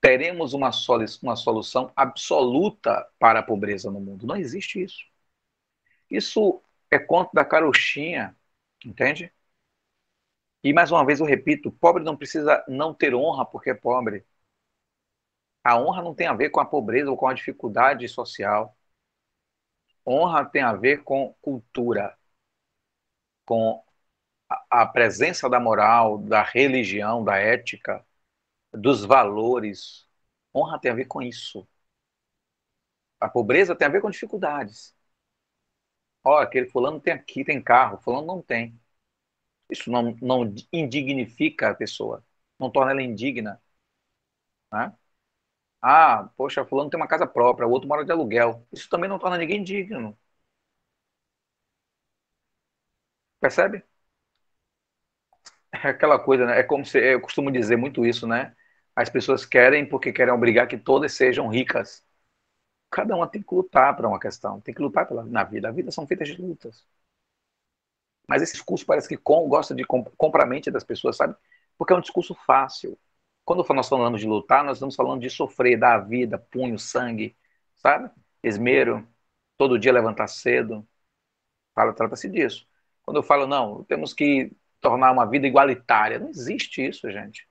teremos uma, solu uma solução absoluta para a pobreza no mundo. Não existe isso. Isso é conto da carochinha, entende? E mais uma vez eu repito, pobre não precisa não ter honra porque é pobre. A honra não tem a ver com a pobreza ou com a dificuldade social. Honra tem a ver com cultura, com a presença da moral, da religião, da ética, dos valores. Honra tem a ver com isso. A pobreza tem a ver com dificuldades. Olha, aquele fulano tem aqui, tem carro, fulano não tem. Isso não, não indignifica a pessoa, não torna ela indigna. Né? Ah, poxa, fulano tem uma casa própria, o outro mora de aluguel. Isso também não torna ninguém digno. Percebe? É aquela coisa, né? É como se eu costumo dizer muito isso, né? As pessoas querem porque querem obrigar que todas sejam ricas. Cada uma tem que lutar para uma questão, tem que lutar pela, na vida. A vida são feitas de lutas. Mas esse discurso parece que com, gosta de comp, comprar a mente das pessoas, sabe? Porque é um discurso fácil. Quando nós falamos de lutar, nós estamos falando de sofrer, dar a vida, punho, sangue, sabe? Esmero, todo dia levantar cedo. Fala, trata-se disso. Quando eu falo, não, temos que tornar uma vida igualitária. Não existe isso, gente.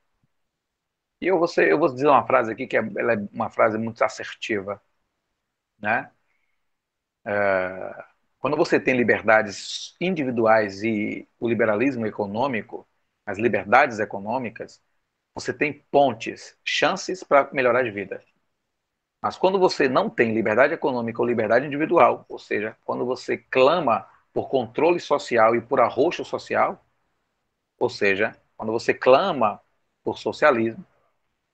E eu vou, ser, eu vou dizer uma frase aqui que é, é uma frase muito assertiva. Né? É, quando você tem liberdades individuais e o liberalismo econômico, as liberdades econômicas, você tem pontes, chances para melhorar de vida. Mas quando você não tem liberdade econômica ou liberdade individual, ou seja, quando você clama por controle social e por arroxo social, ou seja, quando você clama por socialismo,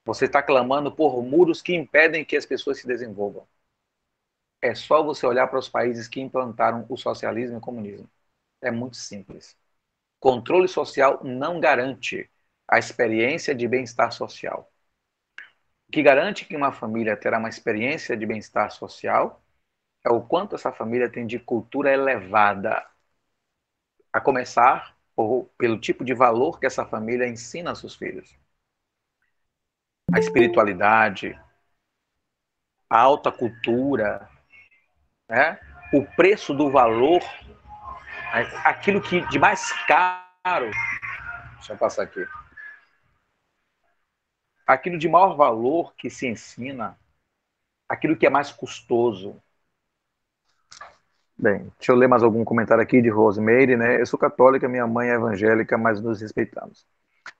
você está clamando por muros que impedem que as pessoas se desenvolvam. É só você olhar para os países que implantaram o socialismo e o comunismo. É muito simples. Controle social não garante a experiência de bem-estar social. O que garante que uma família terá uma experiência de bem-estar social é o quanto essa família tem de cultura elevada. A começar ou pelo tipo de valor que essa família ensina aos seus filhos. A espiritualidade, a alta cultura, né? o preço do valor, aquilo que de mais caro. Deixa eu passar aqui. Aquilo de maior valor que se ensina, aquilo que é mais custoso, Bem, deixa eu ler mais algum comentário aqui de Rosemary, né? Eu sou católica, minha mãe é evangélica, mas nos respeitamos.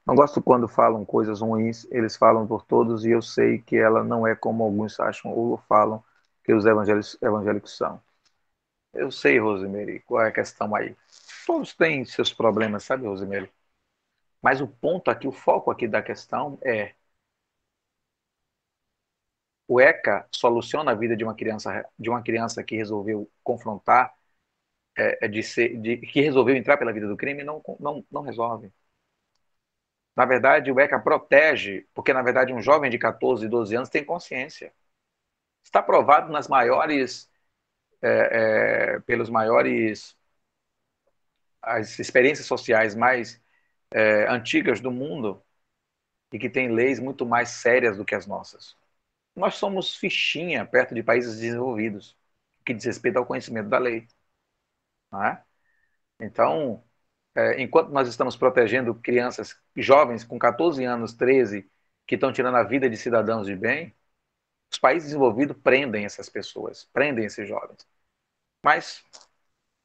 Não gosto quando falam coisas ruins, eles falam por todos e eu sei que ela não é como alguns acham ou falam que os evangélicos, são. Eu sei, Rosemary, qual é a questão aí. Todos têm seus problemas, sabe, Rosemary? Mas o ponto aqui, o foco aqui da questão é o ECA soluciona a vida de uma criança, de uma criança que resolveu confrontar é, é, de ser, de, que resolveu entrar pela vida do crime não, não, não resolve. Na verdade, o ECA protege, porque na verdade um jovem de 14, 12 anos tem consciência. Está provado nas maiores, é, é, pelos maiores, as experiências sociais mais é, antigas do mundo e que têm leis muito mais sérias do que as nossas. Nós somos fichinha perto de países desenvolvidos, que diz respeito ao conhecimento da lei. É? Então, é, enquanto nós estamos protegendo crianças, jovens com 14 anos, 13, que estão tirando a vida de cidadãos de bem, os países desenvolvidos prendem essas pessoas, prendem esses jovens. Mas,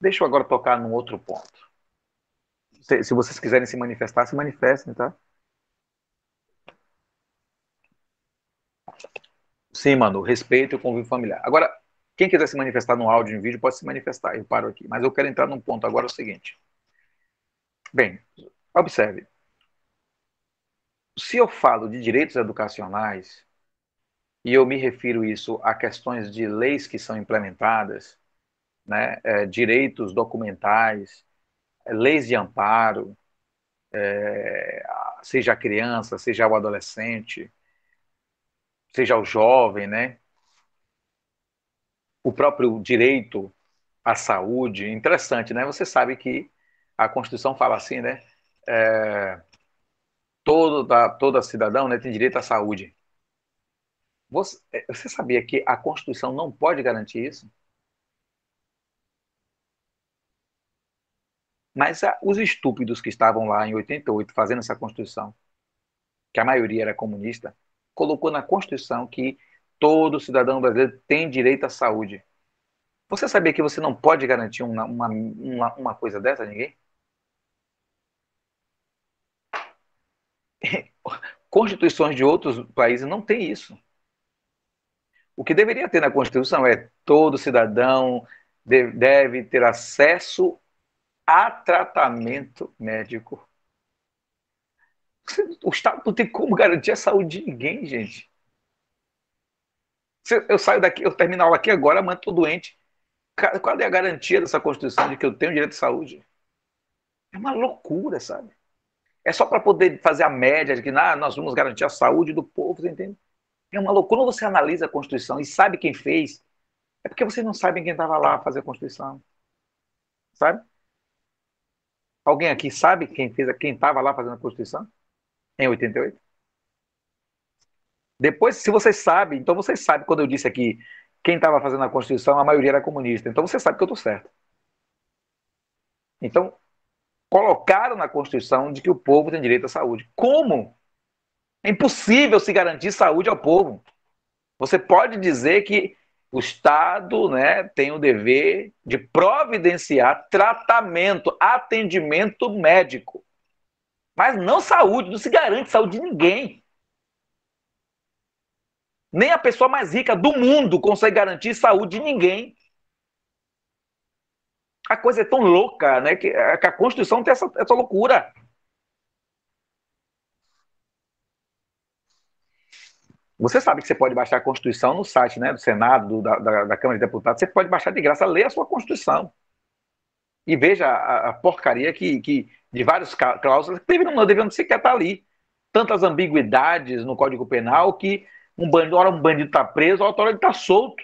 deixa eu agora tocar num outro ponto. Se, se vocês quiserem se manifestar, se manifestem, tá? Sim, mano, respeito e convívio familiar. Agora, quem quiser se manifestar no áudio e no vídeo, pode se manifestar. Eu paro aqui. Mas eu quero entrar num ponto agora, é o seguinte. Bem, observe. Se eu falo de direitos educacionais, e eu me refiro isso a questões de leis que são implementadas, né, é, direitos documentais, é, leis de amparo, é, seja a criança, seja o adolescente, seja o jovem, né? O próprio direito à saúde, interessante, né? Você sabe que a Constituição fala assim, né? É, todo da, toda cidadão né, tem direito à saúde. Você, é, você sabia que a Constituição não pode garantir isso? Mas a, os estúpidos que estavam lá em 88 fazendo essa Constituição, que a maioria era comunista, colocou na Constituição que todo cidadão brasileiro tem direito à saúde. Você sabia que você não pode garantir uma, uma, uma, uma coisa dessa a ninguém? Constituições de outros países não têm isso. O que deveria ter na Constituição é todo cidadão deve ter acesso a tratamento médico o Estado não tem como garantir a saúde de ninguém, gente. Eu saio daqui, eu termino aula aqui agora, amanhã estou doente. Qual é a garantia dessa Constituição de que eu tenho direito de saúde? É uma loucura, sabe? É só para poder fazer a média de que ah, nós vamos garantir a saúde do povo, você entende? É uma loucura. Quando você analisa a Constituição e sabe quem fez, é porque vocês não sabem quem estava lá fazer a Constituição. Sabe? Alguém aqui sabe quem fez, quem estava lá fazendo a Constituição? em 88? Depois, se vocês sabem, então vocês sabem quando eu disse aqui quem estava fazendo a Constituição, a maioria era comunista. Então você sabe que eu estou certo. Então, colocaram na Constituição de que o povo tem direito à saúde. Como? É impossível se garantir saúde ao povo. Você pode dizer que o Estado né, tem o dever de providenciar tratamento, atendimento médico. Mas não saúde, não se garante saúde de ninguém. Nem a pessoa mais rica do mundo consegue garantir saúde de ninguém. A coisa é tão louca, né? Que, a Constituição tem essa, essa loucura. Você sabe que você pode baixar a Constituição no site né, do Senado, do, da, da, da, Câmara de Deputados. Você pode baixar de graça, ler a sua Constituição. E veja a, a porcaria que, que de várias cláusulas que deveriam, não deveriam sequer estar ali. Tantas ambiguidades no Código Penal que um bandido, hora um bandido está preso, hora ele está solto.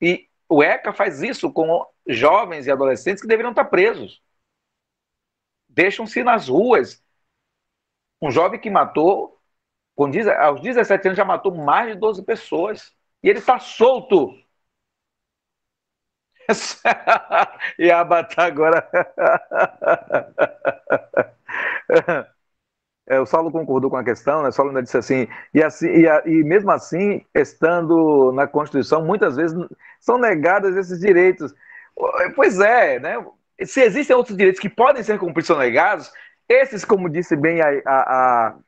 E o ECA faz isso com jovens e adolescentes que deveriam estar presos. Deixam-se nas ruas. Um jovem que matou, com, aos 17 anos, já matou mais de 12 pessoas. E ele está solto. e a Batá agora. É, o Saulo concordou com a questão, né? O Saulo ainda disse assim, e, assim e, e, mesmo assim, estando na Constituição, muitas vezes são negados esses direitos. Pois é, né? Se existem outros direitos que podem ser cumpridos são negados, esses, como disse bem a, a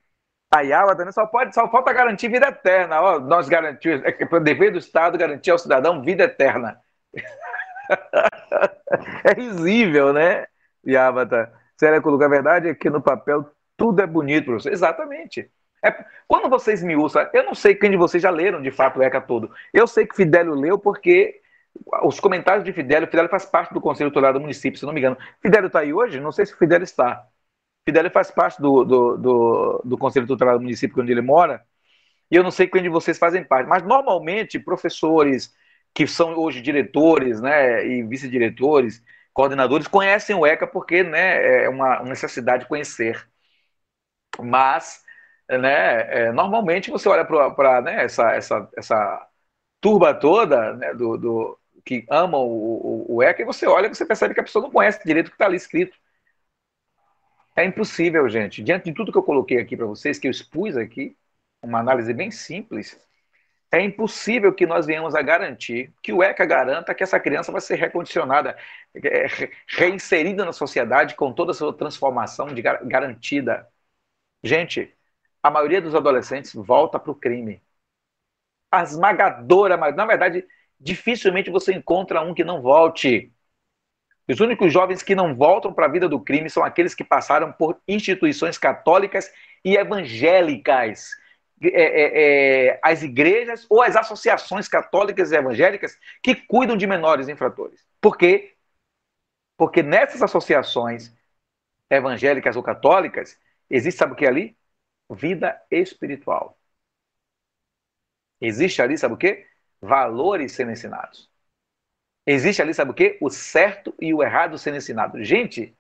Ayala, né? só, pode, só falta garantir vida eterna. Ó, nós garantimos, é, é dever do Estado garantir ao cidadão vida eterna. é risível, né? Yavata. Sério, a verdade é que no papel tudo é bonito, professor. Exatamente. É, quando vocês me usam, eu não sei quem de vocês já leram de fato o ECA todo. Eu sei que Fidélio leu porque os comentários de Fidélio, Fidélio faz parte do Conselho Tutelar do município, se não me engano. Fidélio está aí hoje? Não sei se Fidélio está. Fidélio faz parte do, do, do, do Conselho Tutelar do município onde ele mora, e eu não sei quem de vocês fazem parte, mas normalmente professores que são hoje diretores né, e vice-diretores, coordenadores, conhecem o ECA porque né, é uma necessidade de conhecer. Mas, né, é, normalmente você olha para né, essa, essa, essa turba toda né, do, do, que amam o, o, o ECA e você olha e você percebe que a pessoa não conhece direito o que está ali escrito. É impossível, gente. Diante de tudo que eu coloquei aqui para vocês, que eu expus aqui, uma análise bem simples, é impossível que nós venhamos a garantir, que o ECA garanta que essa criança vai ser recondicionada, é, reinserida na sociedade com toda a sua transformação de garantida. Gente, a maioria dos adolescentes volta para o crime. A esmagadora, mas na verdade, dificilmente você encontra um que não volte. Os únicos jovens que não voltam para a vida do crime são aqueles que passaram por instituições católicas e evangélicas. É, é, é, as igrejas ou as associações católicas e evangélicas que cuidam de menores infratores. Por quê? Porque nessas associações evangélicas ou católicas, existe, sabe o que ali? Vida espiritual. Existe ali, sabe o que? Valores sendo ensinados. Existe ali, sabe o que? O certo e o errado sendo ensinado. Gente,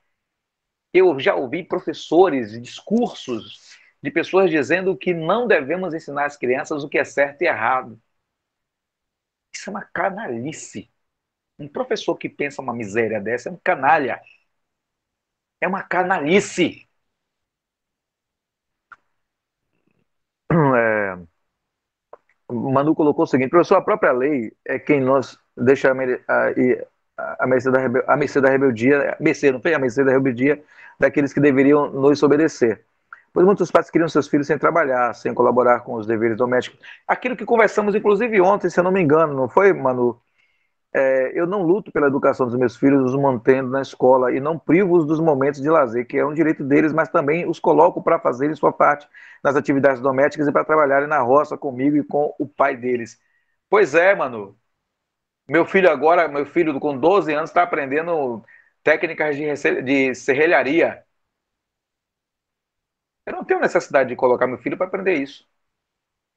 eu já ouvi professores, discursos de pessoas dizendo que não devemos ensinar as crianças o que é certo e errado. Isso é uma canalice. Um professor que pensa uma miséria dessa é um canalha. É uma canalice. É, Manu colocou o seguinte, professor, a própria lei é quem nós deixa a, a, a, mercê, da a mercê da rebeldia, mercê, não foi a mercê da rebeldia daqueles que deveriam nos obedecer. Pois muitos pais criam seus filhos sem trabalhar, sem colaborar com os deveres domésticos. Aquilo que conversamos, inclusive, ontem, se eu não me engano, não foi, Manu? É, eu não luto pela educação dos meus filhos, os mantendo na escola e não privo-os dos momentos de lazer, que é um direito deles, mas também os coloco para fazerem sua parte nas atividades domésticas e para trabalharem na roça comigo e com o pai deles. Pois é, Manu. Meu filho agora, meu filho com 12 anos, está aprendendo técnicas de, de serrelharia. Eu não tenho necessidade de colocar meu filho para aprender isso.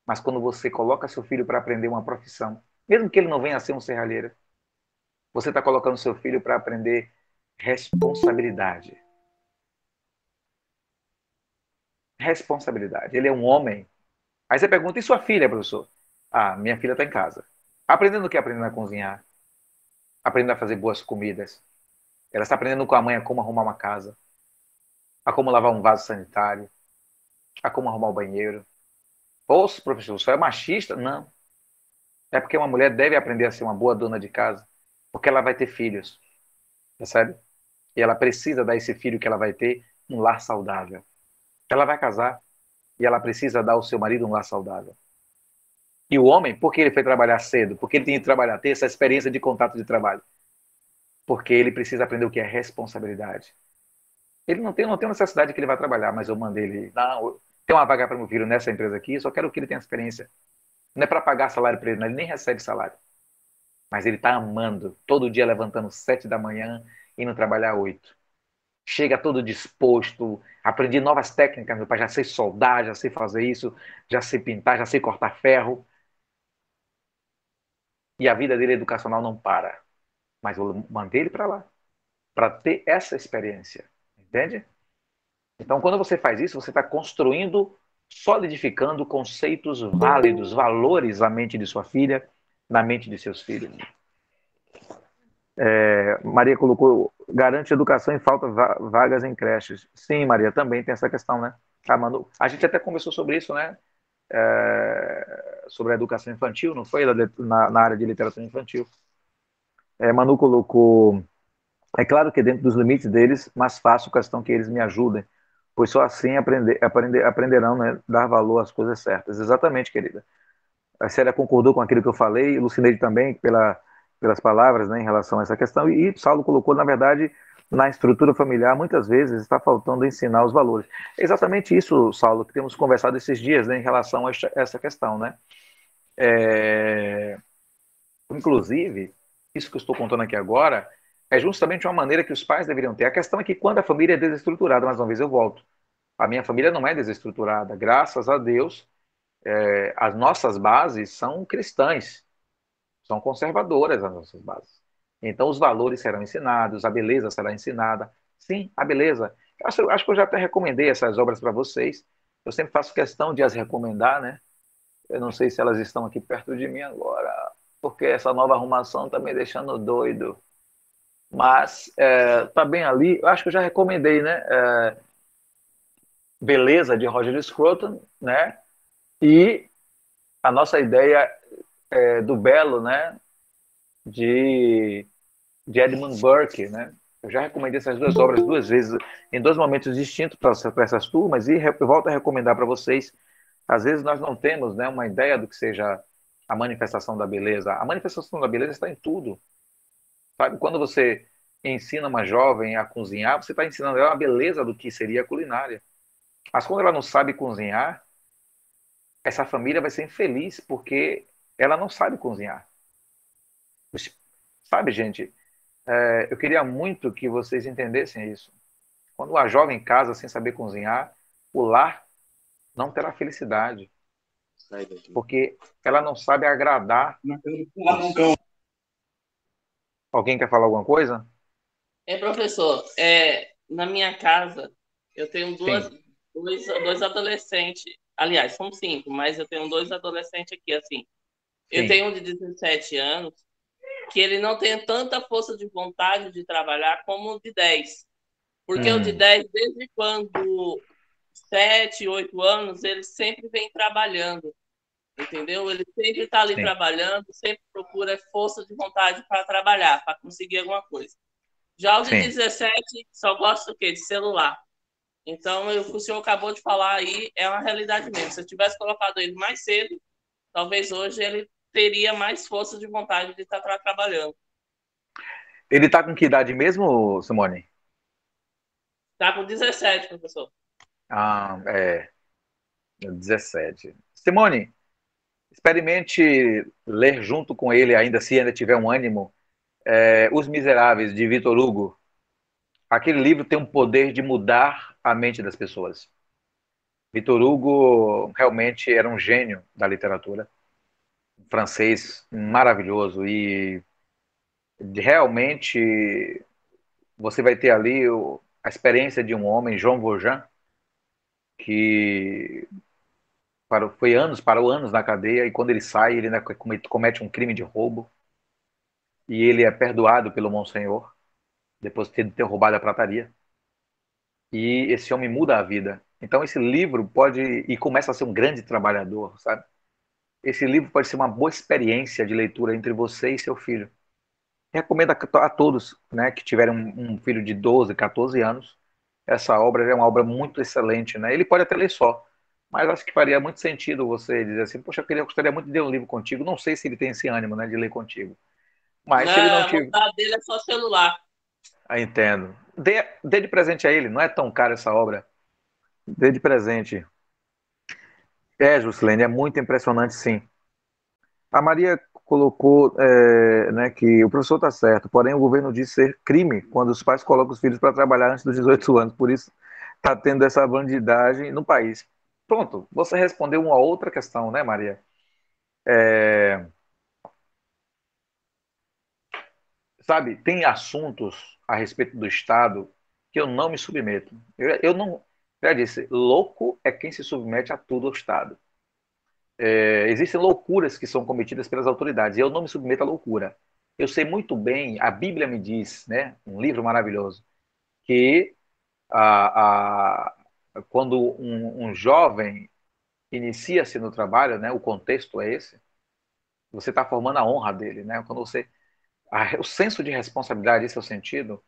Mas quando você coloca seu filho para aprender uma profissão, mesmo que ele não venha a ser um serralheiro, você está colocando seu filho para aprender responsabilidade. Responsabilidade. Ele é um homem. Aí você pergunta, e sua filha, professor? Ah, minha filha está em casa. Aprendendo o que? Aprendendo a cozinhar. Aprendendo a fazer boas comidas. Ela está aprendendo com a mãe a como arrumar uma casa. A como lavar um vaso sanitário a como arrumar o banheiro. Poxa, professor, você é machista? Não. É porque uma mulher deve aprender a ser uma boa dona de casa, porque ela vai ter filhos, percebe? E ela precisa dar esse filho que ela vai ter um lar saudável. Ela vai casar e ela precisa dar ao seu marido um lar saudável. E o homem, por que ele foi trabalhar cedo? Porque ele tem que trabalhar, ter essa experiência de contato de trabalho. Porque ele precisa aprender o que é responsabilidade. Ele não tem, não tem necessidade que ele vá trabalhar, mas eu mandei ele. Não, tem uma vaga para meu filho nessa empresa aqui, só quero que ele tenha experiência. Não é para pagar salário para ele, não, ele nem recebe salário. Mas ele está amando, todo dia levantando sete da manhã, indo trabalhar oito. Chega todo disposto, aprendi novas técnicas, meu pai, já sei soldar, já sei fazer isso, já sei pintar, já sei cortar ferro. E a vida dele educacional não para. Mas eu mandei ele para lá, para ter essa experiência. Entende? Então, quando você faz isso, você está construindo, solidificando conceitos válidos, valores na mente de sua filha, na mente de seus filhos. É, Maria colocou, garante educação e falta vagas em creches. Sim, Maria, também tem essa questão, né? Ah, Manu, a gente até conversou sobre isso, né? É, sobre a educação infantil, não foi? Na, na área de literatura infantil. É, Manu colocou, é claro que dentro dos limites deles, mas faço questão que eles me ajudem pois só assim aprender, aprender, aprenderão né, dar valor às coisas certas. Exatamente, querida. A Célia concordou com aquilo que eu falei, Lucineide também, pela, pelas palavras né, em relação a essa questão, e, e Saulo colocou, na verdade, na estrutura familiar, muitas vezes está faltando ensinar os valores. É exatamente isso, Saulo, que temos conversado esses dias né, em relação a essa questão. Né? É... Inclusive, isso que eu estou contando aqui agora é justamente uma maneira que os pais deveriam ter. A questão é que quando a família é desestruturada, mais uma vez eu volto, a minha família não é desestruturada, graças a Deus, é, as nossas bases são cristãs, são conservadoras as nossas bases. Então os valores serão ensinados, a beleza será ensinada. Sim, a beleza. Acho, acho que eu já até recomendei essas obras para vocês. Eu sempre faço questão de as recomendar, né? Eu não sei se elas estão aqui perto de mim agora, porque essa nova arrumação está me deixando doido. Mas é, tá bem ali. Eu acho que eu já recomendei, né? É, Beleza de Roger Scruton, né? E a nossa ideia é, do Belo, né? De, de Edmund Burke, né? Eu já recomendei essas duas obras duas vezes, em dois momentos distintos para essas turmas, e volto a recomendar para vocês. Às vezes nós não temos né, uma ideia do que seja a manifestação da beleza. A manifestação da beleza está em tudo. Sabe? Quando você ensina uma jovem a cozinhar, você está ensinando ela a beleza do que seria a culinária. Mas quando ela não sabe cozinhar, essa família vai ser infeliz porque ela não sabe cozinhar. Sabe, gente, é, eu queria muito que vocês entendessem isso. Quando a jovem casa sem saber cozinhar, o lar não terá felicidade. Porque ela não sabe agradar. Alguém quer falar alguma coisa? É, professor, é, na minha casa eu tenho duas, dois, dois adolescentes. Aliás, são cinco, mas eu tenho dois adolescentes aqui, assim. Eu Sim. tenho um de 17 anos que ele não tem tanta força de vontade de trabalhar como o de 10. Porque hum. o de 10, desde quando 7, 8 anos, ele sempre vem trabalhando. Entendeu? Ele sempre está ali Sim. trabalhando, sempre procura força de vontade para trabalhar, para conseguir alguma coisa. Já o de Sim. 17 só gosta do quê? De celular. Então, o que o senhor acabou de falar aí é uma realidade mesmo. Se eu tivesse colocado ele mais cedo, talvez hoje ele teria mais força de vontade de estar trabalhando. Ele está com que idade mesmo, Simone? Está com 17, professor. Ah, é. 17. Simone, experimente ler junto com ele, ainda se ainda tiver um ânimo, é, Os Miseráveis, de Vitor Hugo. Aquele livro tem um poder de mudar a mente das pessoas. Vitor Hugo realmente era um gênio da literatura francês maravilhoso e realmente você vai ter ali a experiência de um homem, João Valjean, que foi anos, parou anos na cadeia e quando ele sai, ele comete um crime de roubo e ele é perdoado pelo Monsenhor depois de ter roubado a prataria. E esse homem muda a vida. Então esse livro pode e começa a ser um grande trabalhador, sabe? Esse livro pode ser uma boa experiência de leitura entre você e seu filho. Recomendo a, todos né, que tiverem um, um, filho de 12, 14 anos. Essa obra é uma obra muito excelente. Né? Ele pode até ler só, mas acho que faria muito sentido você dizer assim: Poxa, eu queria, gostaria muito de ler um livro contigo. Não sei se ele tem esse ânimo né, de ler contigo. Mas não, se ele não tiver. A dele é só celular. Ah, entendo. Dê, dê de presente a ele, não é tão caro essa obra. Dê de presente. É, Juscelene, é muito impressionante, sim. A Maria colocou é, né, que o professor está certo, porém o governo diz ser crime quando os pais colocam os filhos para trabalhar antes dos 18 anos, por isso está tendo essa bandidagem no país. Pronto, você respondeu uma outra questão, né, Maria? É... Sabe, tem assuntos a respeito do Estado que eu não me submeto. Eu, eu não, já disse, louco é quem se submete a tudo ao Estado. É, existem loucuras que são cometidas pelas autoridades, e eu não me submeto à loucura. Eu sei muito bem, a Bíblia me diz, né, um livro maravilhoso, que a, a, quando um, um jovem inicia-se no trabalho, né, o contexto é esse, você está formando a honra dele. Né? Quando você, a, o senso de responsabilidade, esse é o sentido,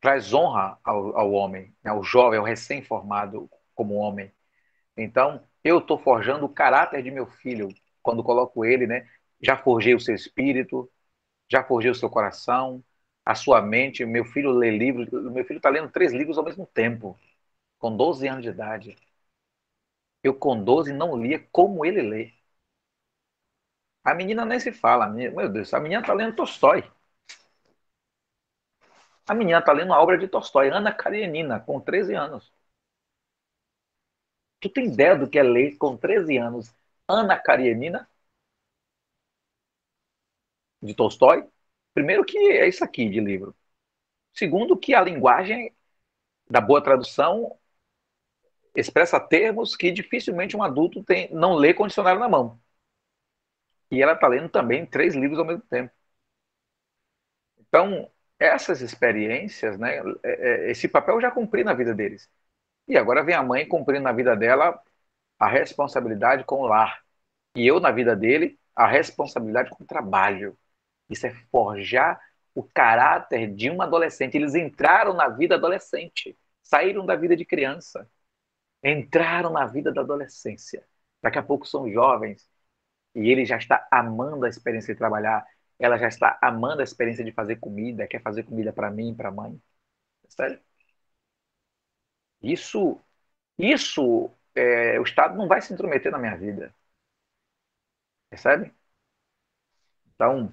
traz honra ao, ao homem, né, ao jovem, ao recém-formado como homem. Então, eu estou forjando o caráter de meu filho quando coloco ele, né? Já forjei o seu espírito, já forjei o seu coração, a sua mente. Meu filho lê livros, meu filho está lendo três livros ao mesmo tempo, com 12 anos de idade. Eu, com 12, não lia como ele lê. A menina nem se fala, meu Deus, a menina está lendo Tolstói. A menina está lendo a obra de Tolstói, Ana Karenina, com 13 anos. Tu tem ideia do que é ler com 13 anos Ana Karenina? De Tolstói? Primeiro que é isso aqui de livro. Segundo que a linguagem da boa tradução expressa termos que dificilmente um adulto tem, não lê com dicionário na mão. E ela está lendo também três livros ao mesmo tempo. Então, essas experiências, né, é, é, esse papel eu já cumpri na vida deles. E agora vem a mãe cumprindo na vida dela a responsabilidade com o lar. E eu, na vida dele, a responsabilidade com o trabalho. Isso é forjar o caráter de um adolescente. Eles entraram na vida adolescente, saíram da vida de criança, entraram na vida da adolescência. Daqui a pouco são jovens e ele já está amando a experiência de trabalhar, ela já está amando a experiência de fazer comida, quer fazer comida para mim, para a mãe. Sério? Isso, isso, é, o Estado não vai se intrometer na minha vida. Percebe? Então,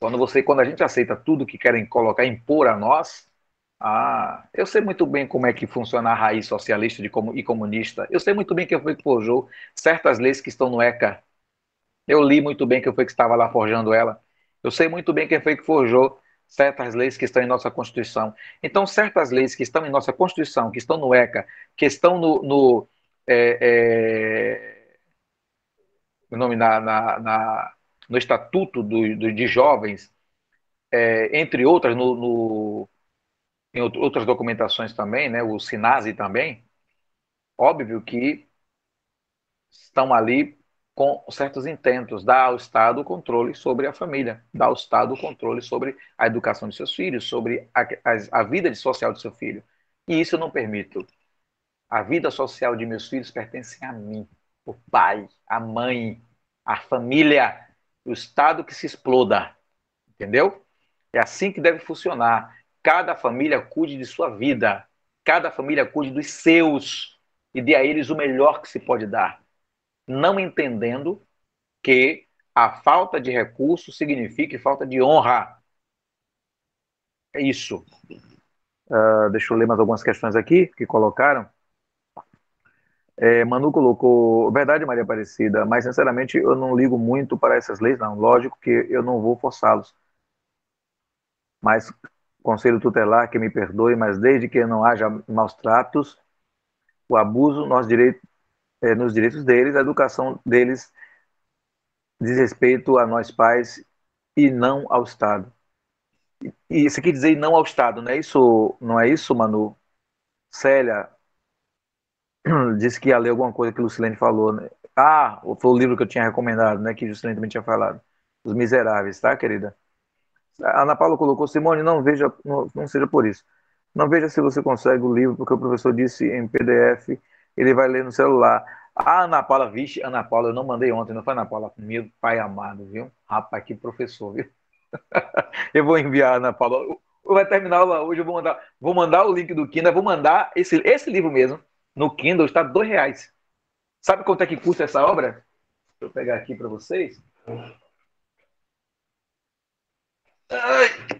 quando você, quando a gente aceita tudo que querem colocar, impor a nós, ah, eu sei muito bem como é que funciona a raiz socialista e comunista. Eu sei muito bem quem foi que forjou certas leis que estão no ECA. Eu li muito bem quem foi que estava lá forjando ela. Eu sei muito bem quem foi que forjou certas leis que estão em nossa Constituição. Então, certas leis que estão em nossa Constituição, que estão no ECA, que estão no, no é, é, nome na, na, na, no Estatuto do, do, de Jovens, é, entre outras, no, no, em outras documentações também, né, o SINASE também, óbvio que estão ali com certos intentos, dar ao Estado o controle sobre a família, dar ao Estado o controle sobre a educação de seus filhos, sobre a, a, a vida social de seu filho. E isso eu não permito. A vida social de meus filhos pertence a mim, o pai, a mãe, a família, o Estado que se exploda. Entendeu? É assim que deve funcionar. Cada família cuide de sua vida, cada família cuide dos seus e dê a eles o melhor que se pode dar não entendendo que a falta de recursos significa falta de honra. É isso. Uh, deixa eu ler mais algumas questões aqui que colocaram. É, Manu colocou, verdade, Maria Aparecida, mas sinceramente eu não ligo muito para essas leis, não. Lógico que eu não vou forçá-los. Mas, conselho tutelar, que me perdoe, mas desde que não haja maus tratos, o abuso, nós direito, é, nos direitos deles, a educação deles diz respeito a nós pais e não ao Estado. E isso quer dizer não ao Estado, não é isso, não é isso, Manu? Célia disse que ia ler alguma coisa que Lucilene falou. Né? Ah, foi o livro que eu tinha recomendado, né? Que Lucilene também tinha falado. Os Miseráveis, tá, querida? A Ana Paula colocou, Simone, não veja, não, não seja por isso. Não veja se você consegue o livro, porque o professor disse em PDF ele vai ler no celular. A Ana Paula, vixe, Ana Paula, eu não mandei ontem, não foi Ana Paula? Meu pai amado, viu? Rapaz, que professor, viu? eu vou enviar a Ana Paula. Vai terminar hoje, eu vou mandar, vou mandar o link do Kindle, vou mandar esse, esse livro mesmo. No Kindle está dois reais. Sabe quanto é que custa essa obra? Deixa eu pegar aqui para vocês.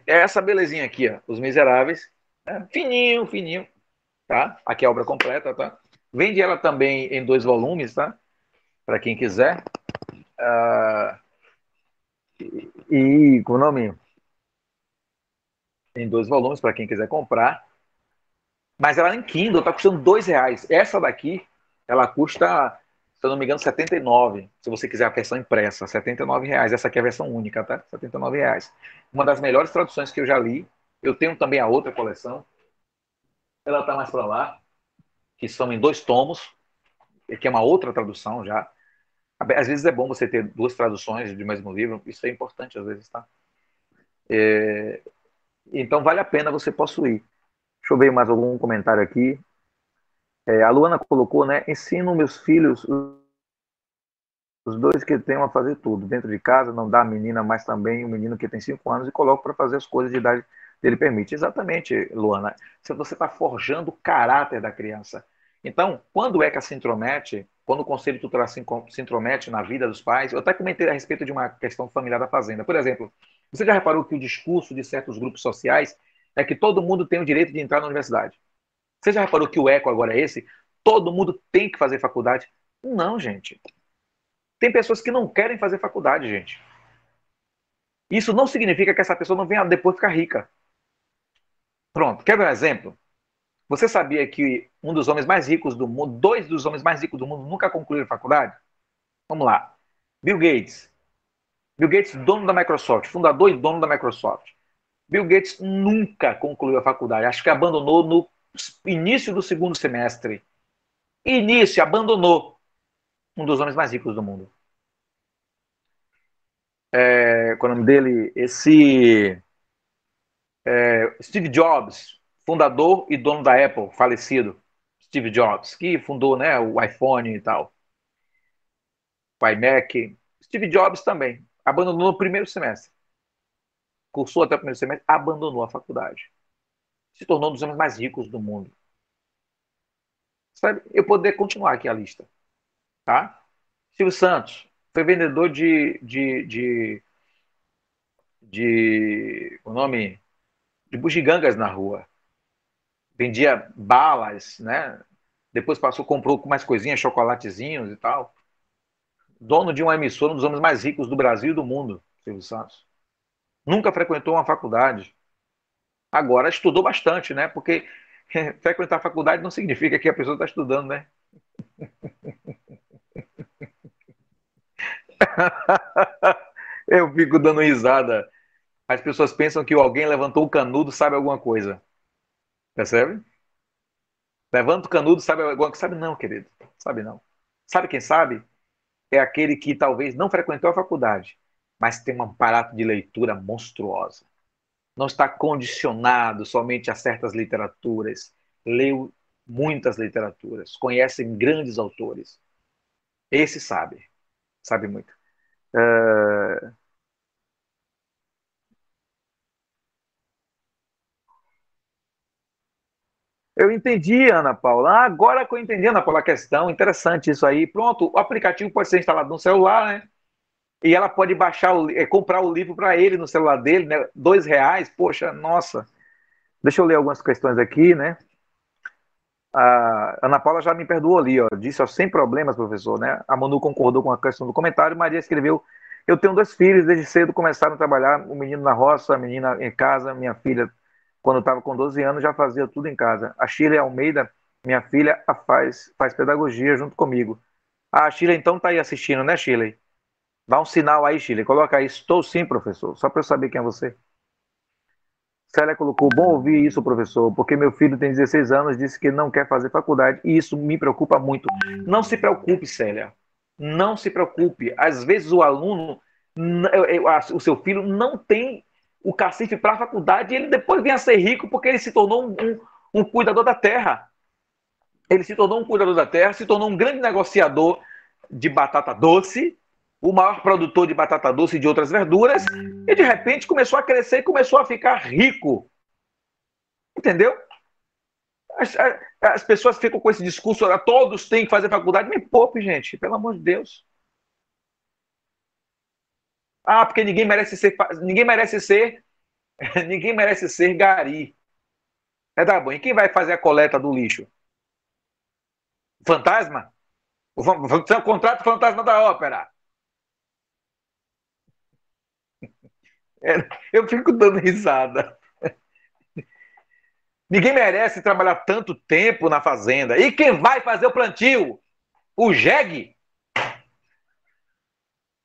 É essa belezinha aqui, ó. Os Miseráveis. É, fininho, fininho. Tá? Aqui é a obra completa, tá? Vende ela também em dois volumes, tá? Para quem quiser. Uh, e, com o nome? Em dois volumes, para quem quiser comprar. Mas ela em Kindle está custando dois reais. Essa daqui, ela custa, se eu não me engano, 79. Se você quiser a versão impressa, 79 reais. Essa aqui é a versão única, tá? 79 reais. Uma das melhores traduções que eu já li. Eu tenho também a outra coleção. Ela está mais para lá que são em dois tomos, que é uma outra tradução já. Às vezes é bom você ter duas traduções de mesmo livro, isso é importante às vezes, tá? É, então vale a pena você possuir. Deixa eu ver mais algum comentário aqui. É, a Luana colocou, né? Ensino meus filhos, os dois que tenham a fazer tudo. Dentro de casa, não dá a menina, mas também o menino que tem cinco anos e coloco para fazer as coisas de idade dele permite. Exatamente, Luana. Se você está forjando o caráter da criança. Então, quando o ECA se intromete, quando o Conselho Tutelar se, intromete na vida dos pais, eu até comentei a respeito de uma questão familiar da fazenda. Por exemplo, você já reparou que o discurso de certos grupos sociais é que todo mundo tem o direito de entrar na universidade. Você já reparou que o eco agora é esse? Todo mundo tem que fazer faculdade? Não, gente. Tem pessoas que não querem fazer faculdade, gente. Isso não significa que essa pessoa não venha depois ficar rica. Pronto, quer ver um exemplo? Você sabia que um dos homens mais ricos do mundo, dois dos homens mais ricos do mundo nunca concluíram faculdade? Vamos lá. Bill Gates. Bill Gates, dono da Microsoft, fundador e dono da Microsoft. Bill Gates nunca concluiu a faculdade. Acho que abandonou no início do segundo semestre. Início, abandonou. Um dos homens mais ricos do mundo. É, qual é o nome dele? Esse. É, Steve Jobs, fundador e dono da Apple, falecido. Steve Jobs, que fundou né, o iPhone e tal. O iMac. Steve Jobs também. Abandonou no primeiro semestre. Cursou até o primeiro semestre, abandonou a faculdade. Se tornou um dos homens mais ricos do mundo. Sabe? Eu poderia continuar aqui a lista. Tá? Silvio Santos foi vendedor de. de, de, de o nome? De bugigangas na rua. Vendia balas, né? Depois passou, comprou com mais coisinhas, chocolatezinhos e tal. Dono de uma emissora, um dos homens mais ricos do Brasil e do mundo, Silvio Santos. Nunca frequentou uma faculdade. Agora estudou bastante, né? Porque frequentar a faculdade não significa que a pessoa está estudando, né? Eu fico dando risada. As pessoas pensam que alguém levantou o canudo sabe alguma coisa. Percebe? Levanta o canudo sabe alguma coisa. Sabe não, querido. Sabe não. Sabe quem sabe? É aquele que talvez não frequentou a faculdade, mas tem um aparato de leitura monstruosa. Não está condicionado somente a certas literaturas. Leu muitas literaturas, conhece grandes autores. Esse sabe sabe muito. Uh... Eu entendi, Ana Paula. Ah, agora que eu entendi, Ana Paula, a questão. Interessante isso aí. Pronto, o aplicativo pode ser instalado no celular, né? E ela pode baixar, eh, comprar o livro para ele no celular dele, né? Dois reais, poxa, nossa. Deixa eu ler algumas questões aqui, né? A Ana Paula já me perdoou ali, ó. Disse, ó, sem problemas, professor, né? A Manu concordou com a questão do comentário. Maria escreveu: Eu tenho dois filhos, desde cedo começaram a trabalhar. O menino na roça, a menina em casa. Minha filha, quando estava com 12 anos, já fazia tudo em casa. A Sheila Almeida, minha filha, faz, faz pedagogia junto comigo. A Sheila, então, está aí assistindo, né, Sheila? Dá um sinal aí, Sheila. Coloca aí: Estou sim, professor. Só para eu saber quem é você. Célia colocou, bom ouvir isso, professor, porque meu filho tem 16 anos, disse que não quer fazer faculdade e isso me preocupa muito. Não se preocupe, Célia. Não se preocupe. Às vezes o aluno, o seu filho não tem o cacife para a faculdade e ele depois vem a ser rico porque ele se tornou um, um, um cuidador da terra. Ele se tornou um cuidador da terra, se tornou um grande negociador de batata doce, o maior produtor de batata doce e de outras verduras, e de repente começou a crescer e começou a ficar rico. Entendeu? As, as pessoas ficam com esse discurso, todos têm que fazer faculdade. Me poupe, gente, pelo amor de Deus. Ah, porque ninguém merece ser, ninguém merece ser, ninguém merece ser gari. É tá bom. E quem vai fazer a coleta do lixo? Fantasma? O, o contrato fantasma da ópera. É, eu fico dando risada. Ninguém merece trabalhar tanto tempo na fazenda. E quem vai fazer o plantio? O jegue?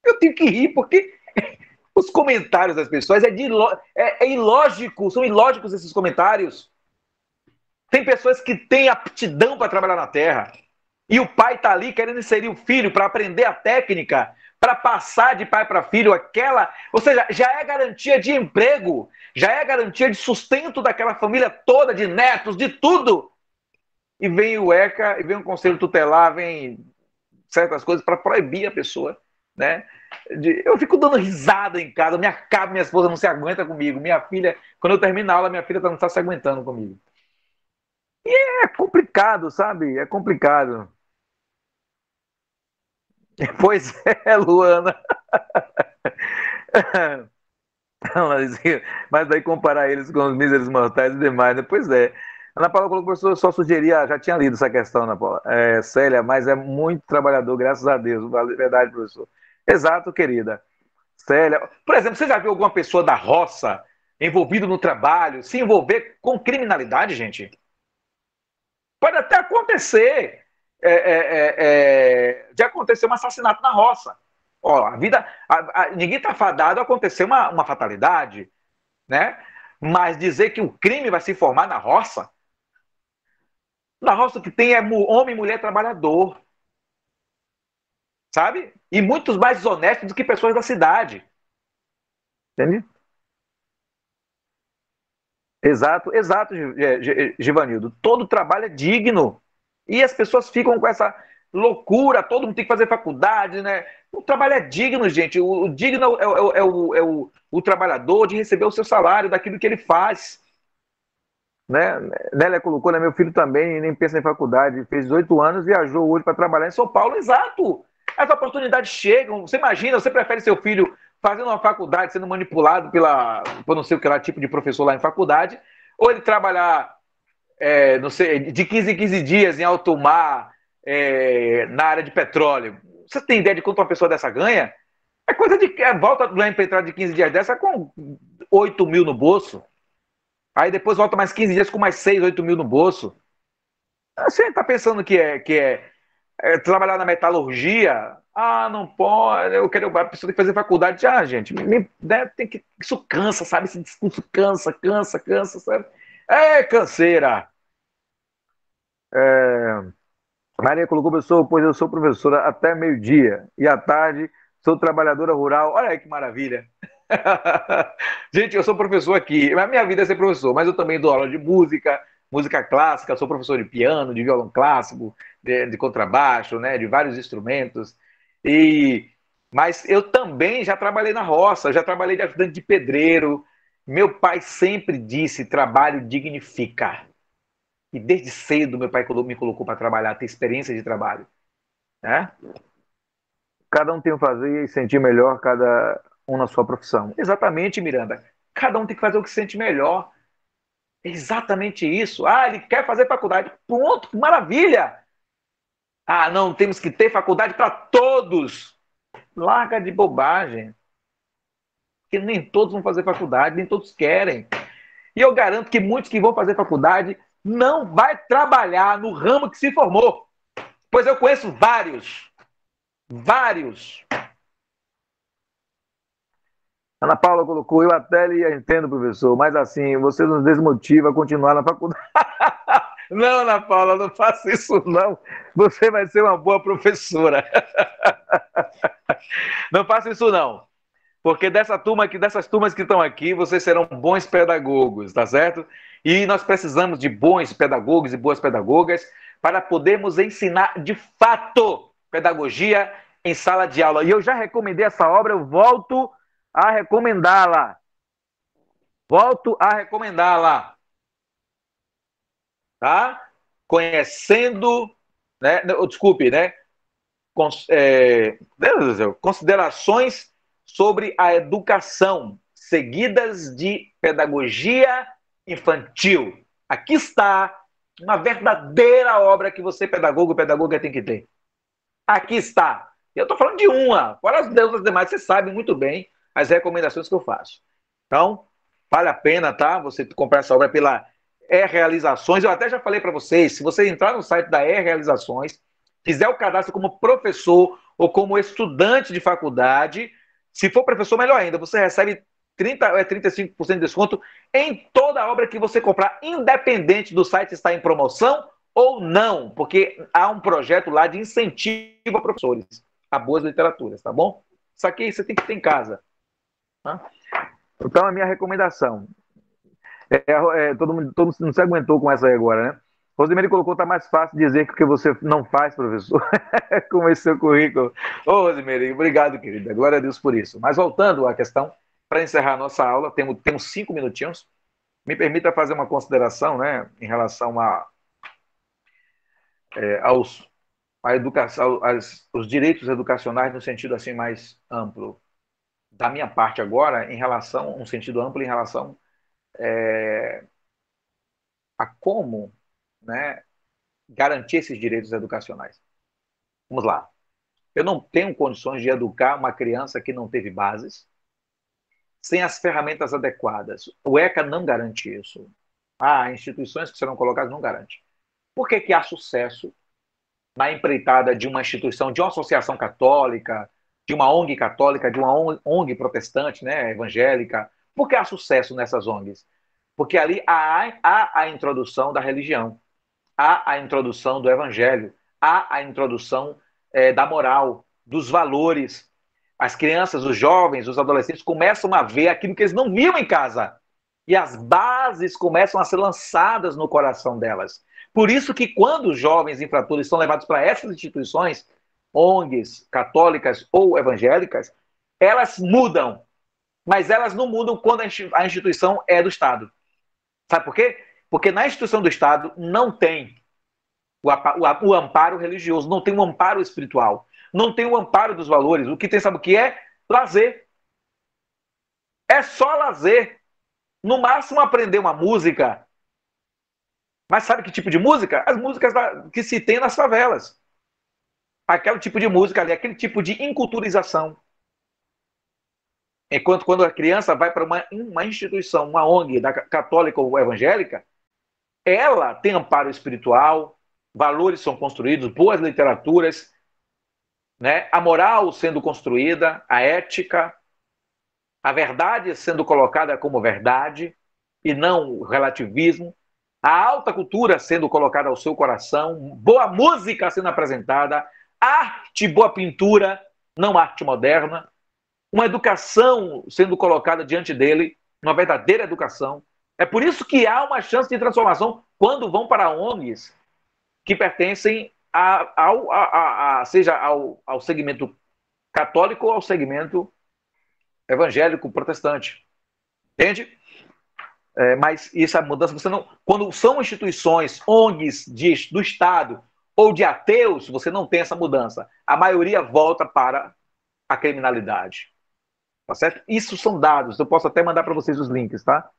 Eu tenho que rir porque os comentários das pessoas é, de, é, é ilógico, são ilógicos esses comentários. Tem pessoas que têm aptidão para trabalhar na terra. E o pai está ali querendo inserir o filho para aprender a técnica, para passar de pai para filho aquela, ou seja, já é garantia de emprego, já é garantia de sustento daquela família toda, de netos, de tudo. E vem o ECA, e vem o conselho tutelar, vem certas coisas para proibir a pessoa, né? De, eu fico dando risada em casa, minha casa, minha esposa não se aguenta comigo, minha filha, quando eu termino a aula, minha filha não está se aguentando comigo. E é complicado, sabe? É complicado. Pois é, Luana. mas daí comparar eles com os míseros mortais e demais, né? Pois é. Ana Paula colocou, professor, só sugeria, já tinha lido essa questão, Ana Paula. É, Célia, mas é muito trabalhador, graças a Deus. Verdade, professor. Exato, querida. Célia. Por exemplo, você já viu alguma pessoa da roça envolvida no trabalho se envolver com criminalidade, gente? Pode até acontecer é, é, é, é de acontecer um assassinato na roça. Ó, a vida. A, a, ninguém está fadado a acontecer uma, uma fatalidade, né? Mas dizer que o crime vai se formar na roça, na roça que tem é homem e mulher trabalhador. Sabe? E muitos mais honestos do que pessoas da cidade. Entende? Exato, exato, Givanildo. Todo trabalho é digno. E as pessoas ficam com essa loucura, todo mundo tem que fazer faculdade, né? O trabalho é digno, gente. O, o digno é, é, é, o, é o, o trabalhador de receber o seu salário daquilo que ele faz. Né? Nélia colocou, né? Meu filho também nem pensa em faculdade, fez 18 anos, viajou hoje para trabalhar em São Paulo. Exato! As oportunidades chegam. Você imagina, você prefere seu filho fazendo uma faculdade, sendo manipulado pela, por não sei o que lá, tipo de professor lá em faculdade, ou ele trabalhar, é, não sei, de 15 em 15 dias em alto mar, é, na área de petróleo. Você tem ideia de quanto uma pessoa dessa ganha? É coisa de. É, volta do empreitado de 15 dias dessa com 8 mil no bolso. Aí depois volta mais 15 dias com mais 6, 8 mil no bolso. Você está pensando que é, que é, é, trabalhar na metalurgia? Ah, não pode, eu quero, a pessoa tem que fazer faculdade. Ah, gente, me, né, tem que, isso cansa, sabe? Esse discurso cansa, cansa, cansa, sabe? É canseira. É, Maria colocou, professor, pois eu sou professora até meio-dia e à tarde sou trabalhadora rural. Olha aí que maravilha. Gente, eu sou professor aqui. A minha vida é ser professor, mas eu também dou aula de música, música clássica, sou professor de piano, de violão clássico, de, de contrabaixo, né, de vários instrumentos. E mas eu também já trabalhei na roça, já trabalhei de ajudante de pedreiro. Meu pai sempre disse: trabalho dignifica. E desde cedo meu pai me colocou para trabalhar, ter experiência de trabalho. Né? Cada um tem que fazer e sentir melhor, cada um na sua profissão. Exatamente, Miranda. Cada um tem que fazer o que sente melhor. Exatamente isso. Ah, ele quer fazer faculdade. Pronto, que maravilha! Ah, não, temos que ter faculdade para todos. Larga de bobagem. Porque nem todos vão fazer faculdade, nem todos querem. E eu garanto que muitos que vão fazer faculdade não vai trabalhar no ramo que se formou. Pois eu conheço vários. Vários. Ana Paula colocou, eu até lhe entendo, professor, mas assim, você nos desmotiva a continuar na faculdade. não, Ana Paula, não faça isso não. Você vai ser uma boa professora. não faça isso não. Porque dessa turma aqui, dessas turmas que estão aqui, vocês serão bons pedagogos, tá certo? E nós precisamos de bons pedagogos e boas pedagogas para podermos ensinar de fato pedagogia em sala de aula. E eu já recomendei essa obra, eu volto a recomendá-la. Volto a recomendá-la. Tá? Conhecendo, né? Desculpe, né? é, considerações sobre a educação, seguidas de pedagogia infantil. Aqui está uma verdadeira obra que você, pedagogo pedagoga, tem que ter. Aqui está. Eu estou falando de uma. Fora as deusas demais, você sabe muito bem as recomendações que eu faço. Então, vale a pena, tá? Você comprar essa obra pela E Realizações. Eu até já falei para vocês, se você entrar no site da E Realizações, fizer o cadastro como professor ou como estudante de faculdade, se for professor, melhor ainda, você recebe 30 ou é 35% de desconto em toda a obra que você comprar, independente do site estar em promoção ou não, porque há um projeto lá de incentivo a professores a boas literaturas, tá bom? Isso aqui você tem que ter em casa. Tá? Então, a minha recomendação. É, é, todo, mundo, todo mundo não se aguentou com essa aí agora, né? Rosemary colocou, tá mais fácil dizer que o que você não faz, professor, com esse seu currículo. Ô, Rosemary, obrigado, querida. Glória a Deus por isso. Mas voltando à questão, para encerrar a nossa aula, temos, temos cinco minutinhos. Me permita fazer uma consideração né, em relação a, é, aos a educação, as, os direitos educacionais no sentido assim mais amplo. Da minha parte agora, em relação, um sentido amplo em relação é, a como né, garantir esses direitos educacionais. Vamos lá. Eu não tenho condições de educar uma criança que não teve bases, sem as ferramentas adequadas. O ECA não garante isso. Ah, instituições que serão colocadas não garante. Por que, que há sucesso na empreitada de uma instituição, de uma associação católica, de uma ONG católica, de uma ONG protestante, né, evangélica? Por que há sucesso nessas ONGs? Porque ali há, há a introdução da religião, há a introdução do evangelho, há a introdução é, da moral, dos valores. As crianças, os jovens, os adolescentes começam a ver aquilo que eles não viam em casa. E as bases começam a ser lançadas no coração delas. Por isso que quando os jovens infratores são levados para essas instituições, ONGs, católicas ou evangélicas, elas mudam. Mas elas não mudam quando a instituição é do Estado. Sabe por quê? Porque na instituição do Estado não tem o, o, o amparo religioso, não tem o amparo espiritual, não tem o amparo dos valores. O que tem, sabe o que é? Lazer. É só lazer. No máximo aprender uma música. Mas sabe que tipo de música? As músicas que se tem nas favelas. Aquele tipo de música ali, aquele tipo de inculturização. Enquanto quando a criança vai para uma, uma instituição, uma ONG da católica ou evangélica, ela tem amparo espiritual, valores são construídos, boas literaturas, né? a moral sendo construída, a ética, a verdade sendo colocada como verdade e não relativismo, a alta cultura sendo colocada ao seu coração, boa música sendo apresentada, arte, boa pintura, não arte moderna, uma educação sendo colocada diante dele, uma verdadeira educação. É por isso que há uma chance de transformação quando vão para ONGs que pertencem a, ao, a, a, seja ao, ao segmento católico ou ao segmento evangélico protestante. Entende? É, mas é mudança. Você não, quando são instituições, ONGs de, do Estado ou de ateus, você não tem essa mudança. A maioria volta para a criminalidade. Tá certo? Isso são dados. Eu posso até mandar para vocês os links, tá?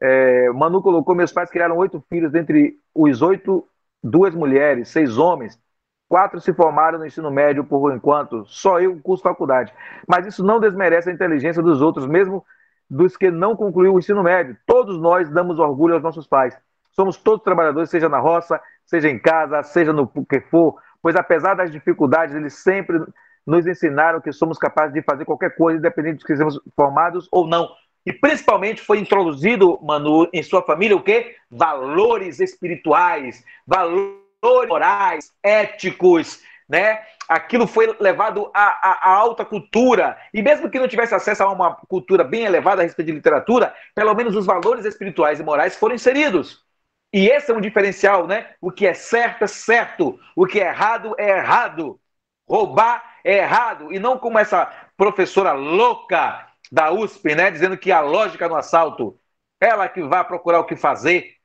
É, Manu colocou: meus pais criaram oito filhos, dentre os oito duas mulheres, seis homens, quatro se formaram no ensino médio por enquanto, só eu curso faculdade. Mas isso não desmerece a inteligência dos outros, mesmo dos que não concluíram o ensino médio. Todos nós damos orgulho aos nossos pais. Somos todos trabalhadores, seja na roça, seja em casa, seja no que for, pois apesar das dificuldades, eles sempre nos ensinaram que somos capazes de fazer qualquer coisa, independente de que sejamos formados ou não. E principalmente foi introduzido, Manu, em sua família o quê? Valores espirituais, valores morais, éticos, né? Aquilo foi levado à, à, alta cultura. E mesmo que não tivesse acesso a uma cultura bem elevada a respeito de literatura, pelo menos os valores espirituais e morais foram inseridos. E esse é um diferencial, né? O que é certo é certo, o que é errado é errado. Roubar é errado. E não como essa professora louca da USP, né, dizendo que a lógica no assalto, ela que vai procurar o que fazer.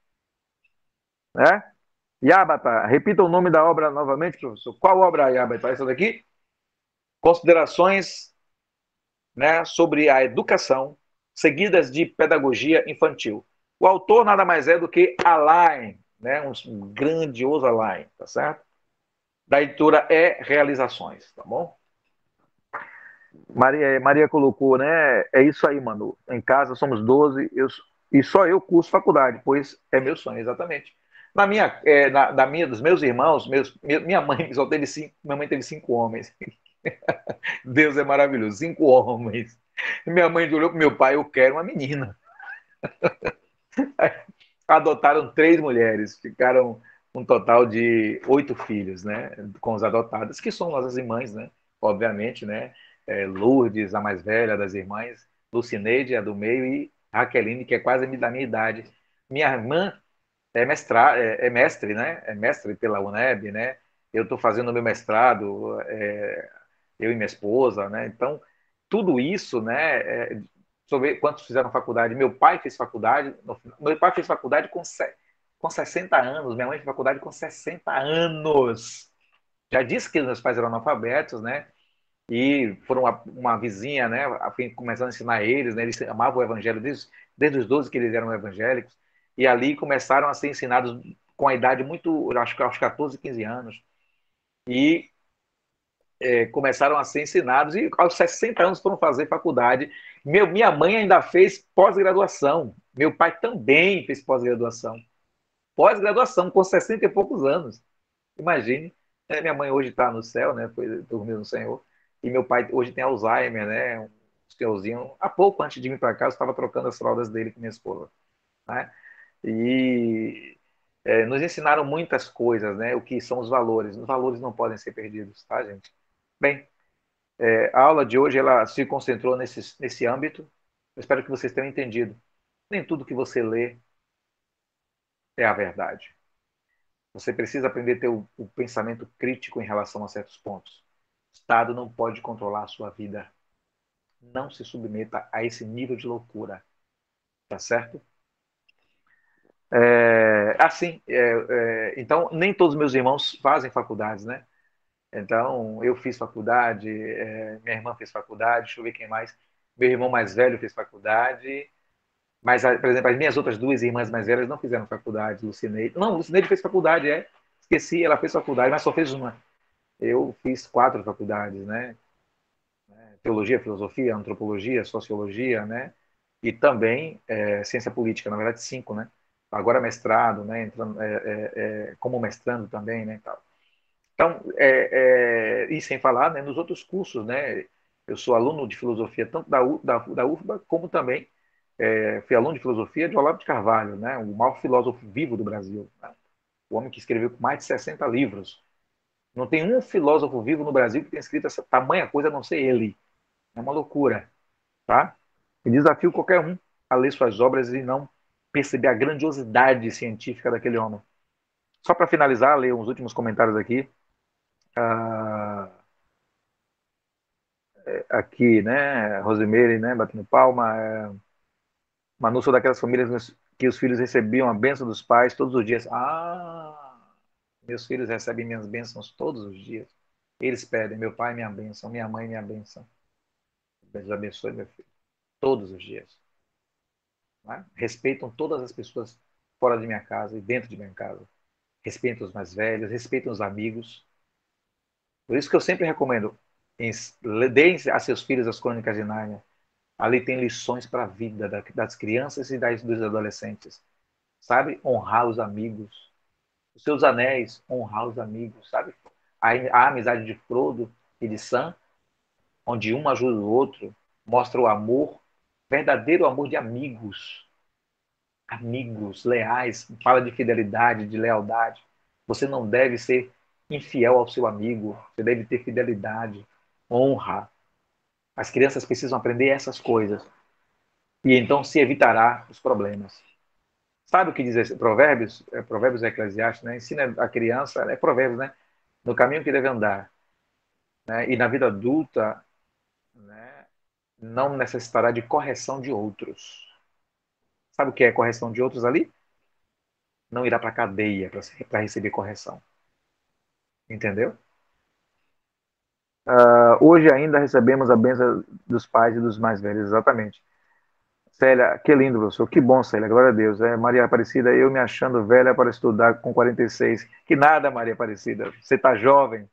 Né? Yabata, repita o nome da obra novamente, professor. Qual obra, Yabata? Essa daqui? Considerações né, sobre a educação, seguidas de pedagogia infantil. O autor nada mais é do que Alain, né, um grandioso Alain, tá certo? Da editora É Realizações, tá bom? Maria, Maria colocou, né? É isso aí, mano. Em casa somos 12 eu, e só eu curso faculdade, pois é meu sonho, exatamente. Na minha, é, na, da minha, dos meus irmãos, meus, minha mãe só teve cinco, minha mãe teve cinco homens. Deus é maravilhoso, cinco homens. Minha mãe olhou para meu pai, eu quero uma menina. Adotaram três mulheres, ficaram um total de oito filhos, né? Com os adotados, que são nossas irmãs, né? Obviamente, né? é, Lourdes, a mais velha das irmãs, Lucineide, a do meio, e Raqueline, que é quase da minha idade. Minha irmã é, mestra, é, é mestre, né? É mestre pela UNEB, né? Eu estou fazendo meu mestrado, é, eu e minha esposa, né? Então, tudo isso, né? Sobre quantos fizeram faculdade. Meu pai fez faculdade, meu pai fez faculdade com, com 60 anos, minha mãe fez faculdade com 60 anos. Já disse que meus pais eram analfabetos, né? e foram uma, uma vizinha, né, começando a ensinar eles, né, eles amavam o evangelho desde, desde os 12 que eles eram evangélicos, e ali começaram a ser ensinados com a idade muito, acho que aos 14, 15 anos, e é, começaram a ser ensinados, e aos 60 anos foram fazer faculdade. Meu, minha mãe ainda fez pós-graduação, meu pai também fez pós-graduação. Pós-graduação, com 60 e poucos anos. Imagine. É, minha mãe hoje está no céu, né? Foi dormindo no Senhor. E meu pai hoje tem Alzheimer, né? Um senhorzinho. Há pouco antes de vir para eu estava trocando as fraldas dele com minha esposa. Né? E é, nos ensinaram muitas coisas, né? O que são os valores. Os valores não podem ser perdidos, tá, gente? Bem, é, a aula de hoje ela se concentrou nesse, nesse âmbito. Eu espero que vocês tenham entendido. Nem tudo que você lê é a verdade. Você precisa aprender a ter o, o pensamento crítico em relação a certos pontos. O Estado não pode controlar a sua vida. Não se submeta a esse nível de loucura. Tá certo? É, assim, é, é, então, nem todos os meus irmãos fazem faculdades, né? Então, eu fiz faculdade, é, minha irmã fez faculdade, deixa eu ver quem mais. Meu irmão mais velho fez faculdade, mas, por exemplo, as minhas outras duas irmãs mais velhas não fizeram faculdade, Lucineide. Não, Lucineide fez faculdade, é. Esqueci, ela fez faculdade, mas só fez uma. Eu fiz quatro faculdades, né? Teologia, filosofia, antropologia, sociologia, né? E também é, ciência política, na verdade, cinco, né? agora mestrado, né, entrando, é, é, é, como mestrando também, né, tal. Então, é, é, e sem falar, né, nos outros cursos, né, eu sou aluno de filosofia tanto da, da, da UFBA, como também é, fui aluno de filosofia de Olavo de Carvalho, né, o maior filósofo vivo do Brasil, né, o homem que escreveu mais de 60 livros. Não tem um filósofo vivo no Brasil que tenha escrito essa tamanha coisa a não ser ele. É uma loucura, tá? E desafio qualquer um a ler suas obras e não perceber a grandiosidade científica daquele homem. Só para finalizar, ler uns últimos comentários aqui. Ah, é, aqui, né, Rosemary, né, batendo palma. É, Manu, sou daquelas famílias que os filhos recebiam a bênção dos pais todos os dias. Ah, meus filhos recebem minhas bênçãos todos os dias. Eles pedem, meu pai minha bênção, minha mãe minha bênção. Deus abençoe, meu filho. Todos os dias. Né? Respeitam todas as pessoas fora de minha casa e dentro de minha casa. Respeitam os mais velhos, respeitam os amigos. Por isso que eu sempre recomendo, deem a seus filhos as crônicas de Nárnia. Ali tem lições para a vida das crianças e das, dos adolescentes. Sabe? Honrar os amigos. Os seus anéis, honrar os amigos. Sabe? A, a amizade de Frodo e de Sam, onde um ajuda o outro, mostra o amor verdadeiro amor de amigos. Amigos leais, fala de fidelidade, de lealdade. Você não deve ser infiel ao seu amigo, você deve ter fidelidade, honra. As crianças precisam aprender essas coisas. E então se evitará os problemas. Sabe o que diz esse? Provérbios? É, provérbios Eclesiastes, né? Ensina a criança, é provérbios, né? No caminho que deve andar. Né? E na vida adulta, não necessitará de correção de outros. Sabe o que é correção de outros ali? Não irá para a cadeia para receber correção. Entendeu? Uh, hoje ainda recebemos a benção dos pais e dos mais velhos, exatamente. Célia, que lindo, professor. Que bom, Célia, glória a Deus. É, Maria Aparecida, eu me achando velha para estudar com 46. Que nada, Maria Aparecida. Você está jovem.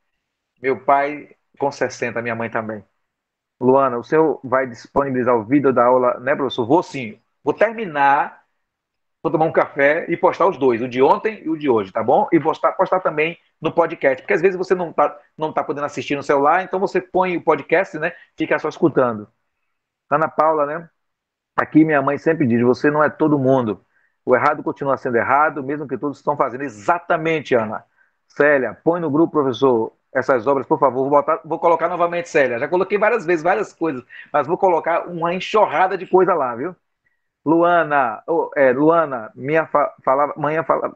Meu pai com 60, minha mãe também. Luana, o senhor vai disponibilizar o vídeo da aula, né, professor? Vou sim. Vou terminar, vou tomar um café e postar os dois, o de ontem e o de hoje, tá bom? E postar, postar também no podcast, porque às vezes você não tá, não tá podendo assistir no celular, então você põe o podcast, né? Fica só escutando. Ana Paula, né? Aqui minha mãe sempre diz: você não é todo mundo. O errado continua sendo errado, mesmo que todos estão fazendo. Exatamente, Ana. Célia, põe no grupo, professor, essas obras, por favor. Vou, botar, vou colocar novamente, Célia. Já coloquei várias vezes, várias coisas, mas vou colocar uma enxurrada de coisa lá, viu? Luana, oh, é, Luana, minha fa falava, manhã falava.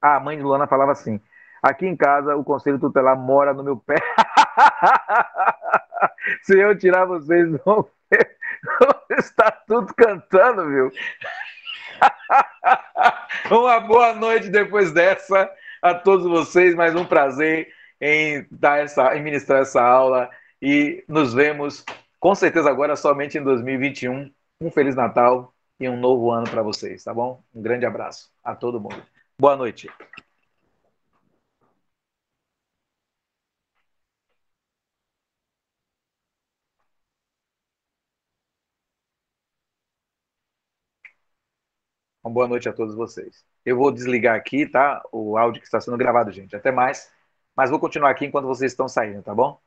Ah, a mãe de Luana falava assim: aqui em casa o conselho tutelar mora no meu pé. Se eu tirar vocês, vão está tudo cantando, viu? Uma boa noite depois dessa a todos vocês, mais um prazer em, dar essa, em ministrar essa aula e nos vemos com certeza agora somente em 2021. Um Feliz Natal e um novo ano para vocês, tá bom? Um grande abraço a todo mundo. Boa noite. Uma boa noite a todos vocês. Eu vou desligar aqui, tá? O áudio que está sendo gravado, gente. Até mais. Mas vou continuar aqui enquanto vocês estão saindo, tá bom?